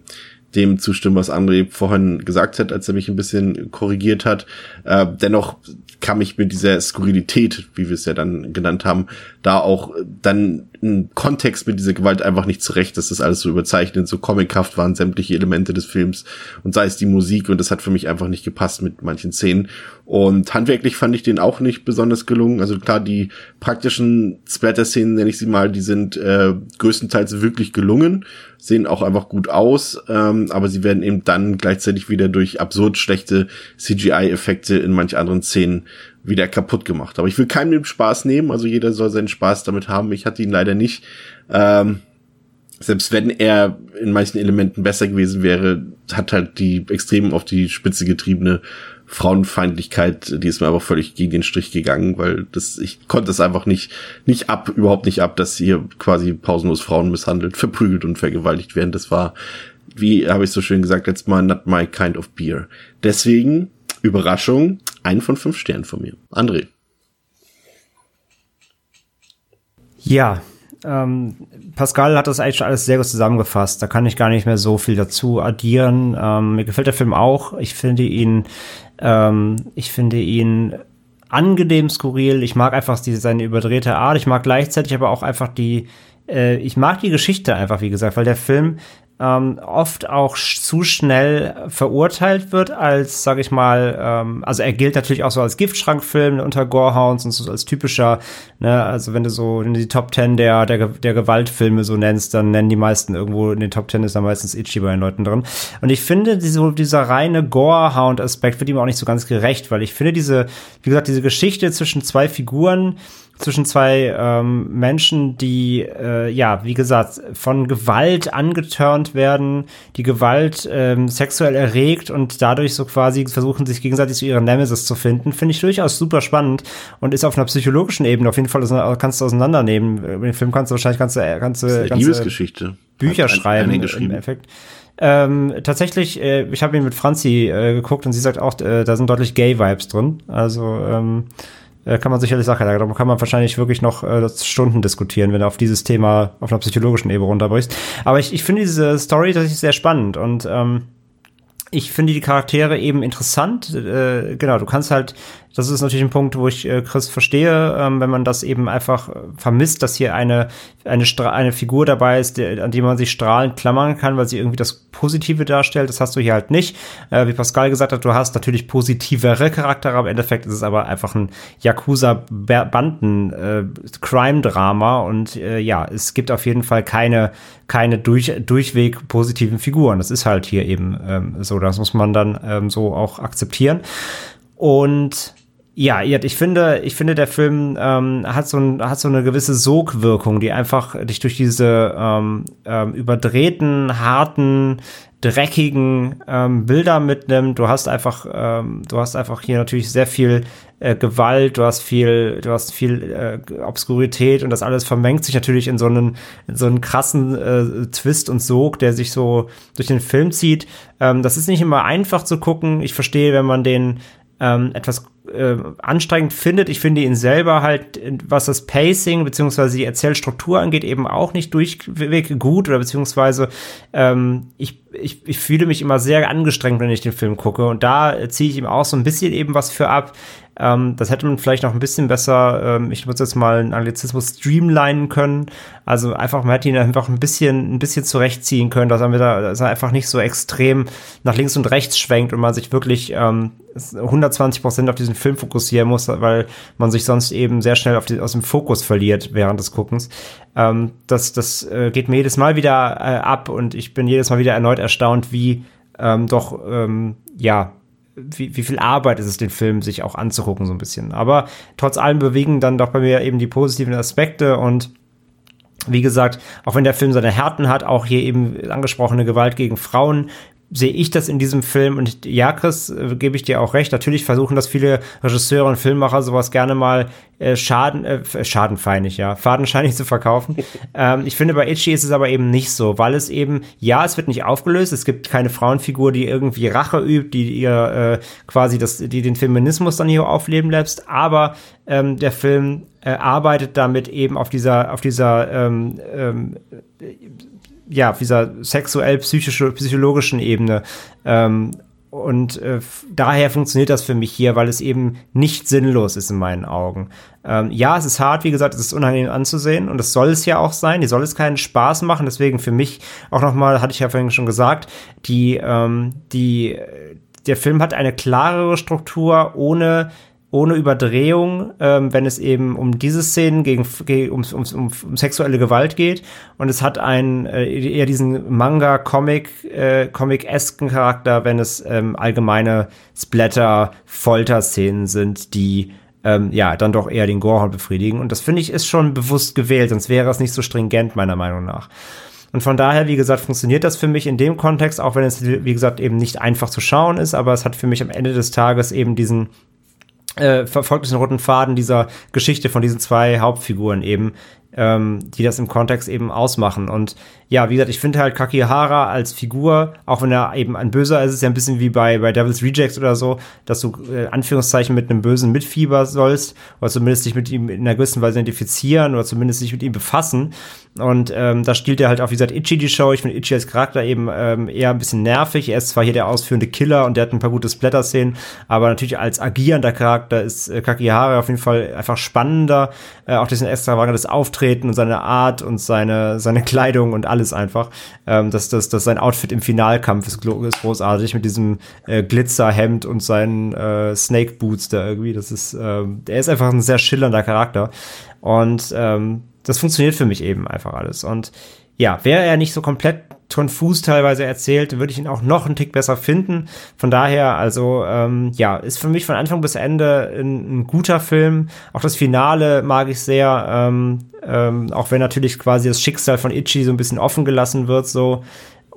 dem zustimmen, was André vorhin gesagt hat, als er mich ein bisschen korrigiert hat. Äh, dennoch kam ich mit dieser Skurrilität, wie wir es ja dann genannt haben, da auch dann im Kontext mit dieser Gewalt einfach nicht zurecht, dass das alles so überzeichnet, so comichaft waren sämtliche Elemente des Films und sei es die Musik und das hat für mich einfach nicht gepasst mit manchen Szenen. Und handwerklich fand ich den auch nicht besonders gelungen. Also klar, die praktischen Splatter-Szenen, nenne ich sie mal, die sind äh, größtenteils wirklich gelungen, sehen auch einfach gut aus, ähm, aber sie werden eben dann gleichzeitig wieder durch absurd schlechte CGI-Effekte in manch anderen Szenen wieder kaputt gemacht. Aber ich will keinem den Spaß nehmen, also jeder soll seinen Spaß damit haben. Ich hatte ihn leider nicht. Ähm, selbst wenn er in manchen Elementen besser gewesen wäre, hat halt die extrem auf die Spitze getriebene Frauenfeindlichkeit, die ist mir aber völlig gegen den Strich gegangen, weil das, ich konnte es einfach nicht, nicht ab, überhaupt nicht ab, dass hier quasi pausenlos Frauen misshandelt, verprügelt und vergewaltigt werden. Das war, wie habe ich so schön gesagt, letztes Mal, not my kind of beer. Deswegen, Überraschung, ein von fünf Sternen von mir. André. Ja, ähm, Pascal hat das eigentlich schon alles sehr gut zusammengefasst. Da kann ich gar nicht mehr so viel dazu addieren. Ähm, mir gefällt der Film auch. Ich finde ihn, ähm, ich finde ihn angenehm skurril. Ich mag einfach diese, seine überdrehte Art. Ich mag gleichzeitig aber auch einfach die, äh, ich mag die Geschichte einfach, wie gesagt, weil der Film ähm, oft auch zu schnell verurteilt wird als, sag ich mal, ähm, also er gilt natürlich auch so als Giftschrankfilm unter Gorehounds und so als typischer, ne, also wenn du so in die Top Ten der, der, der Gewaltfilme so nennst, dann nennen die meisten irgendwo in den Top Ten ist da meistens Itchy bei den Leuten drin. Und ich finde, diese, dieser reine Gorehound-Aspekt wird ihm auch nicht so ganz gerecht, weil ich finde diese, wie gesagt, diese Geschichte zwischen zwei Figuren, zwischen zwei ähm, Menschen, die, äh, ja, wie gesagt, von Gewalt angeturnt werden, die Gewalt ähm, sexuell erregt und dadurch so quasi versuchen, sich gegenseitig zu ihrer Nemesis zu finden, finde ich durchaus super spannend und ist auf einer psychologischen Ebene auf jeden Fall, kannst du auseinandernehmen. Über den Film kannst du wahrscheinlich ganze, ganze, ganze Liebesgeschichte. Bücher Hat schreiben im Effekt. Ähm, tatsächlich, äh, ich habe ihn mit Franzi äh, geguckt und sie sagt auch, äh, da sind deutlich Gay-Vibes drin. Also ähm, äh, kann man sicherlich sagen. Da kann man wahrscheinlich wirklich noch äh, Stunden diskutieren, wenn du auf dieses Thema auf einer psychologischen Ebene runterbrichst. Aber ich, ich finde diese Story tatsächlich sehr spannend und ähm, ich finde die Charaktere eben interessant. Äh, genau, du kannst halt, das ist natürlich ein Punkt, wo ich äh, Chris verstehe, ähm, wenn man das eben einfach vermisst, dass hier eine eine, Stra eine Figur dabei ist, an die man sich strahlend klammern kann, weil sie irgendwie das Positive darstellt. Das hast du hier halt nicht. Äh, wie Pascal gesagt hat, du hast natürlich positivere Charaktere, aber im Endeffekt ist es aber einfach ein Yakuza-Banden-Crime-Drama äh, und äh, ja, es gibt auf jeden Fall keine keine durch, durchweg positiven Figuren. Das ist halt hier eben ähm, so. Das muss man dann ähm, so auch akzeptieren. Und ja, ich finde, ich finde, der Film ähm, hat, so ein, hat so eine gewisse Sogwirkung, die einfach dich durch diese ähm, ähm, überdrehten, harten, dreckigen ähm, Bilder mitnimmt. Du hast einfach, ähm, du hast einfach hier natürlich sehr viel äh, Gewalt, du hast viel, du hast viel äh, Obskurität und das alles vermengt sich natürlich in so einen, in so einen krassen äh, Twist und Sog, der sich so durch den Film zieht. Ähm, das ist nicht immer einfach zu gucken. Ich verstehe, wenn man den ähm, etwas äh, anstrengend findet. Ich finde ihn selber halt, was das Pacing beziehungsweise die Erzählstruktur angeht, eben auch nicht durchweg gut oder beziehungsweise ähm, ich, ich, ich fühle mich immer sehr angestrengt, wenn ich den Film gucke und da ziehe ich ihm auch so ein bisschen eben was für ab. Ähm, das hätte man vielleicht noch ein bisschen besser, ähm, ich muss jetzt mal einen Anglizismus streamlinen können. Also einfach, man hätte ihn einfach ein bisschen, ein bisschen zurechtziehen können, dass er, da, dass er einfach nicht so extrem nach links und rechts schwenkt und man sich wirklich ähm, 120 Prozent auf diesen Film fokussieren muss, weil man sich sonst eben sehr schnell die, aus dem Fokus verliert während des Guckens. Ähm, das das äh, geht mir jedes Mal wieder äh, ab und ich bin jedes Mal wieder erneut erstaunt, wie ähm, doch, ähm, ja, wie, wie viel Arbeit ist es, den Film sich auch anzugucken, so ein bisschen. Aber trotz allem bewegen dann doch bei mir eben die positiven Aspekte und wie gesagt, auch wenn der Film seine Härten hat, auch hier eben angesprochene Gewalt gegen Frauen, sehe ich das in diesem Film und ja, Chris, äh, gebe ich dir auch recht. Natürlich versuchen das viele Regisseure und Filmmacher sowas gerne mal äh, schaden, äh, schadenfeinig, ja, fadenscheinig zu verkaufen. ähm, ich finde, bei Itchy ist es aber eben nicht so, weil es eben, ja, es wird nicht aufgelöst, es gibt keine Frauenfigur, die irgendwie Rache übt, die ihr äh, quasi das, die den Feminismus dann hier aufleben lässt, aber ähm, der Film äh, arbeitet damit eben auf dieser, auf dieser ähm, ähm, ja, dieser sexuell-psychologischen Ebene. Ähm, und äh, daher funktioniert das für mich hier, weil es eben nicht sinnlos ist in meinen Augen. Ähm, ja, es ist hart, wie gesagt, es ist unangenehm anzusehen und das soll es ja auch sein. Die soll es keinen Spaß machen. Deswegen für mich auch nochmal, hatte ich ja vorhin schon gesagt, die, ähm, die, der Film hat eine klarere Struktur ohne ohne Überdrehung, ähm, wenn es eben um diese Szenen gegen, um, um, um, um sexuelle Gewalt geht. Und es hat einen äh, eher diesen Manga-Comic, äh, Comic-esken Charakter, wenn es ähm, allgemeine Splatter-Folter-Szenen sind, die ähm, ja dann doch eher den Gorehorn befriedigen. Und das finde ich ist schon bewusst gewählt, sonst wäre es nicht so stringent, meiner Meinung nach. Und von daher, wie gesagt, funktioniert das für mich in dem Kontext, auch wenn es, wie gesagt, eben nicht einfach zu schauen ist, aber es hat für mich am Ende des Tages eben diesen äh, verfolgt es den roten Faden dieser Geschichte von diesen zwei Hauptfiguren eben, ähm, die das im Kontext eben ausmachen. Und ja, wie gesagt, ich finde halt Kakihara als Figur, auch wenn er eben ein Böser ist, ist ja ein bisschen wie bei, bei Devil's Rejects oder so, dass du äh, Anführungszeichen mit einem Bösen mitfieber sollst oder zumindest dich mit ihm in einer gewissen Weise identifizieren oder zumindest sich mit ihm befassen. Und ähm, da stiehlt er halt auch, wie gesagt, Ichi die Show. Ich finde Ichi als Charakter eben ähm, eher ein bisschen nervig. Er ist zwar hier der ausführende Killer und der hat ein paar gute Splatter-Szenen, aber natürlich als agierender Charakter ist äh, Kakihara auf jeden Fall einfach spannender. Äh, auch sein extravagantes Auftreten und seine Art und seine, seine Kleidung und alles einfach. Ähm, dass, dass, dass sein Outfit im Finalkampf ist, ist großartig mit diesem äh, Glitzerhemd und seinen äh, Snake Boots da irgendwie. Das ist, äh, er ist einfach ein sehr schillernder Charakter. Und ähm, das funktioniert für mich eben einfach alles. Und ja, wäre er nicht so komplett konfus teilweise erzählt, würde ich ihn auch noch einen Tick besser finden. Von daher, also ähm, ja, ist für mich von Anfang bis Ende ein, ein guter Film. Auch das Finale mag ich sehr, ähm, ähm, auch wenn natürlich quasi das Schicksal von Ichi so ein bisschen offen gelassen wird, so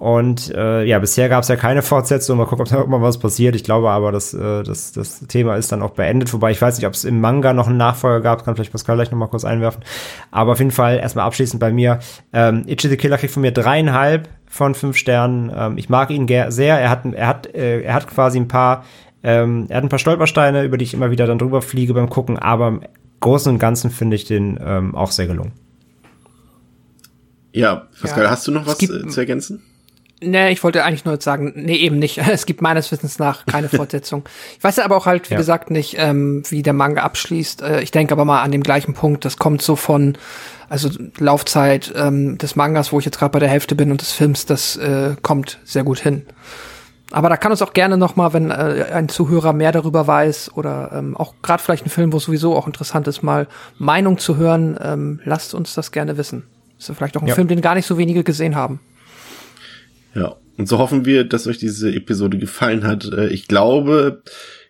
und äh, ja, bisher gab es ja keine Fortsetzung. Mal gucken, ob da irgendwann was passiert. Ich glaube aber, dass äh, das, das Thema ist dann auch beendet. Wobei ich weiß nicht, ob es im Manga noch einen Nachfolger gab. Kann vielleicht Pascal gleich noch mal kurz einwerfen. Aber auf jeden Fall erstmal abschließend bei mir. Ähm, Itchy the Killer kriegt von mir dreieinhalb von fünf Sternen. Ähm, ich mag ihn sehr. Er hat, er hat, äh, er hat quasi ein paar, ähm, er hat ein paar Stolpersteine, über die ich immer wieder dann drüber fliege beim Gucken. Aber im Großen und Ganzen finde ich den ähm, auch sehr gelungen. Ja, Pascal, ja, hast du noch was äh, zu ergänzen? Nee, ich wollte eigentlich nur sagen, nee, eben nicht. Es gibt meines Wissens nach keine Fortsetzung. ich weiß aber auch halt, wie ja. gesagt, nicht, ähm, wie der Manga abschließt. Äh, ich denke aber mal an dem gleichen Punkt. Das kommt so von, also Laufzeit ähm, des Mangas, wo ich jetzt gerade bei der Hälfte bin und des Films, das äh, kommt sehr gut hin. Aber da kann uns auch gerne noch mal, wenn äh, ein Zuhörer mehr darüber weiß oder ähm, auch gerade vielleicht ein Film, wo es sowieso auch interessant ist, mal Meinung zu hören, ähm, lasst uns das gerne wissen. Ist ja vielleicht auch ein ja. Film, den gar nicht so wenige gesehen haben. Ja, und so hoffen wir, dass euch diese Episode gefallen hat. Äh, ich glaube,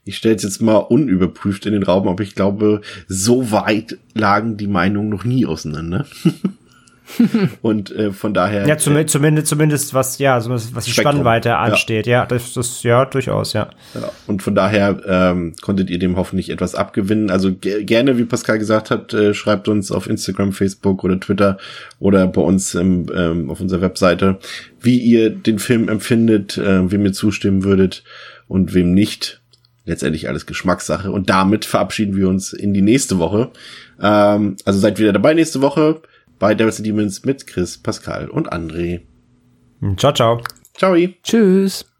ich stelle es jetzt mal unüberprüft in den Raum, aber ich glaube, so weit lagen die Meinungen noch nie auseinander. und äh, von daher. Ja, zum, äh, zumindest, zumindest was, ja, was die Spannweite ansteht. Ja, ja das, das, ja, durchaus, ja. ja und von daher ähm, konntet ihr dem hoffentlich etwas abgewinnen. Also ge gerne, wie Pascal gesagt hat, äh, schreibt uns auf Instagram, Facebook oder Twitter oder bei uns im, ähm, auf unserer Webseite, wie ihr den Film empfindet, äh, wem ihr zustimmen würdet und wem nicht. Letztendlich alles Geschmackssache. Und damit verabschieden wir uns in die nächste Woche. Ähm, also seid wieder dabei nächste Woche bei Devils and Demons mit Chris, Pascal und André. Ciao, ciao. Ciao. Tschüss.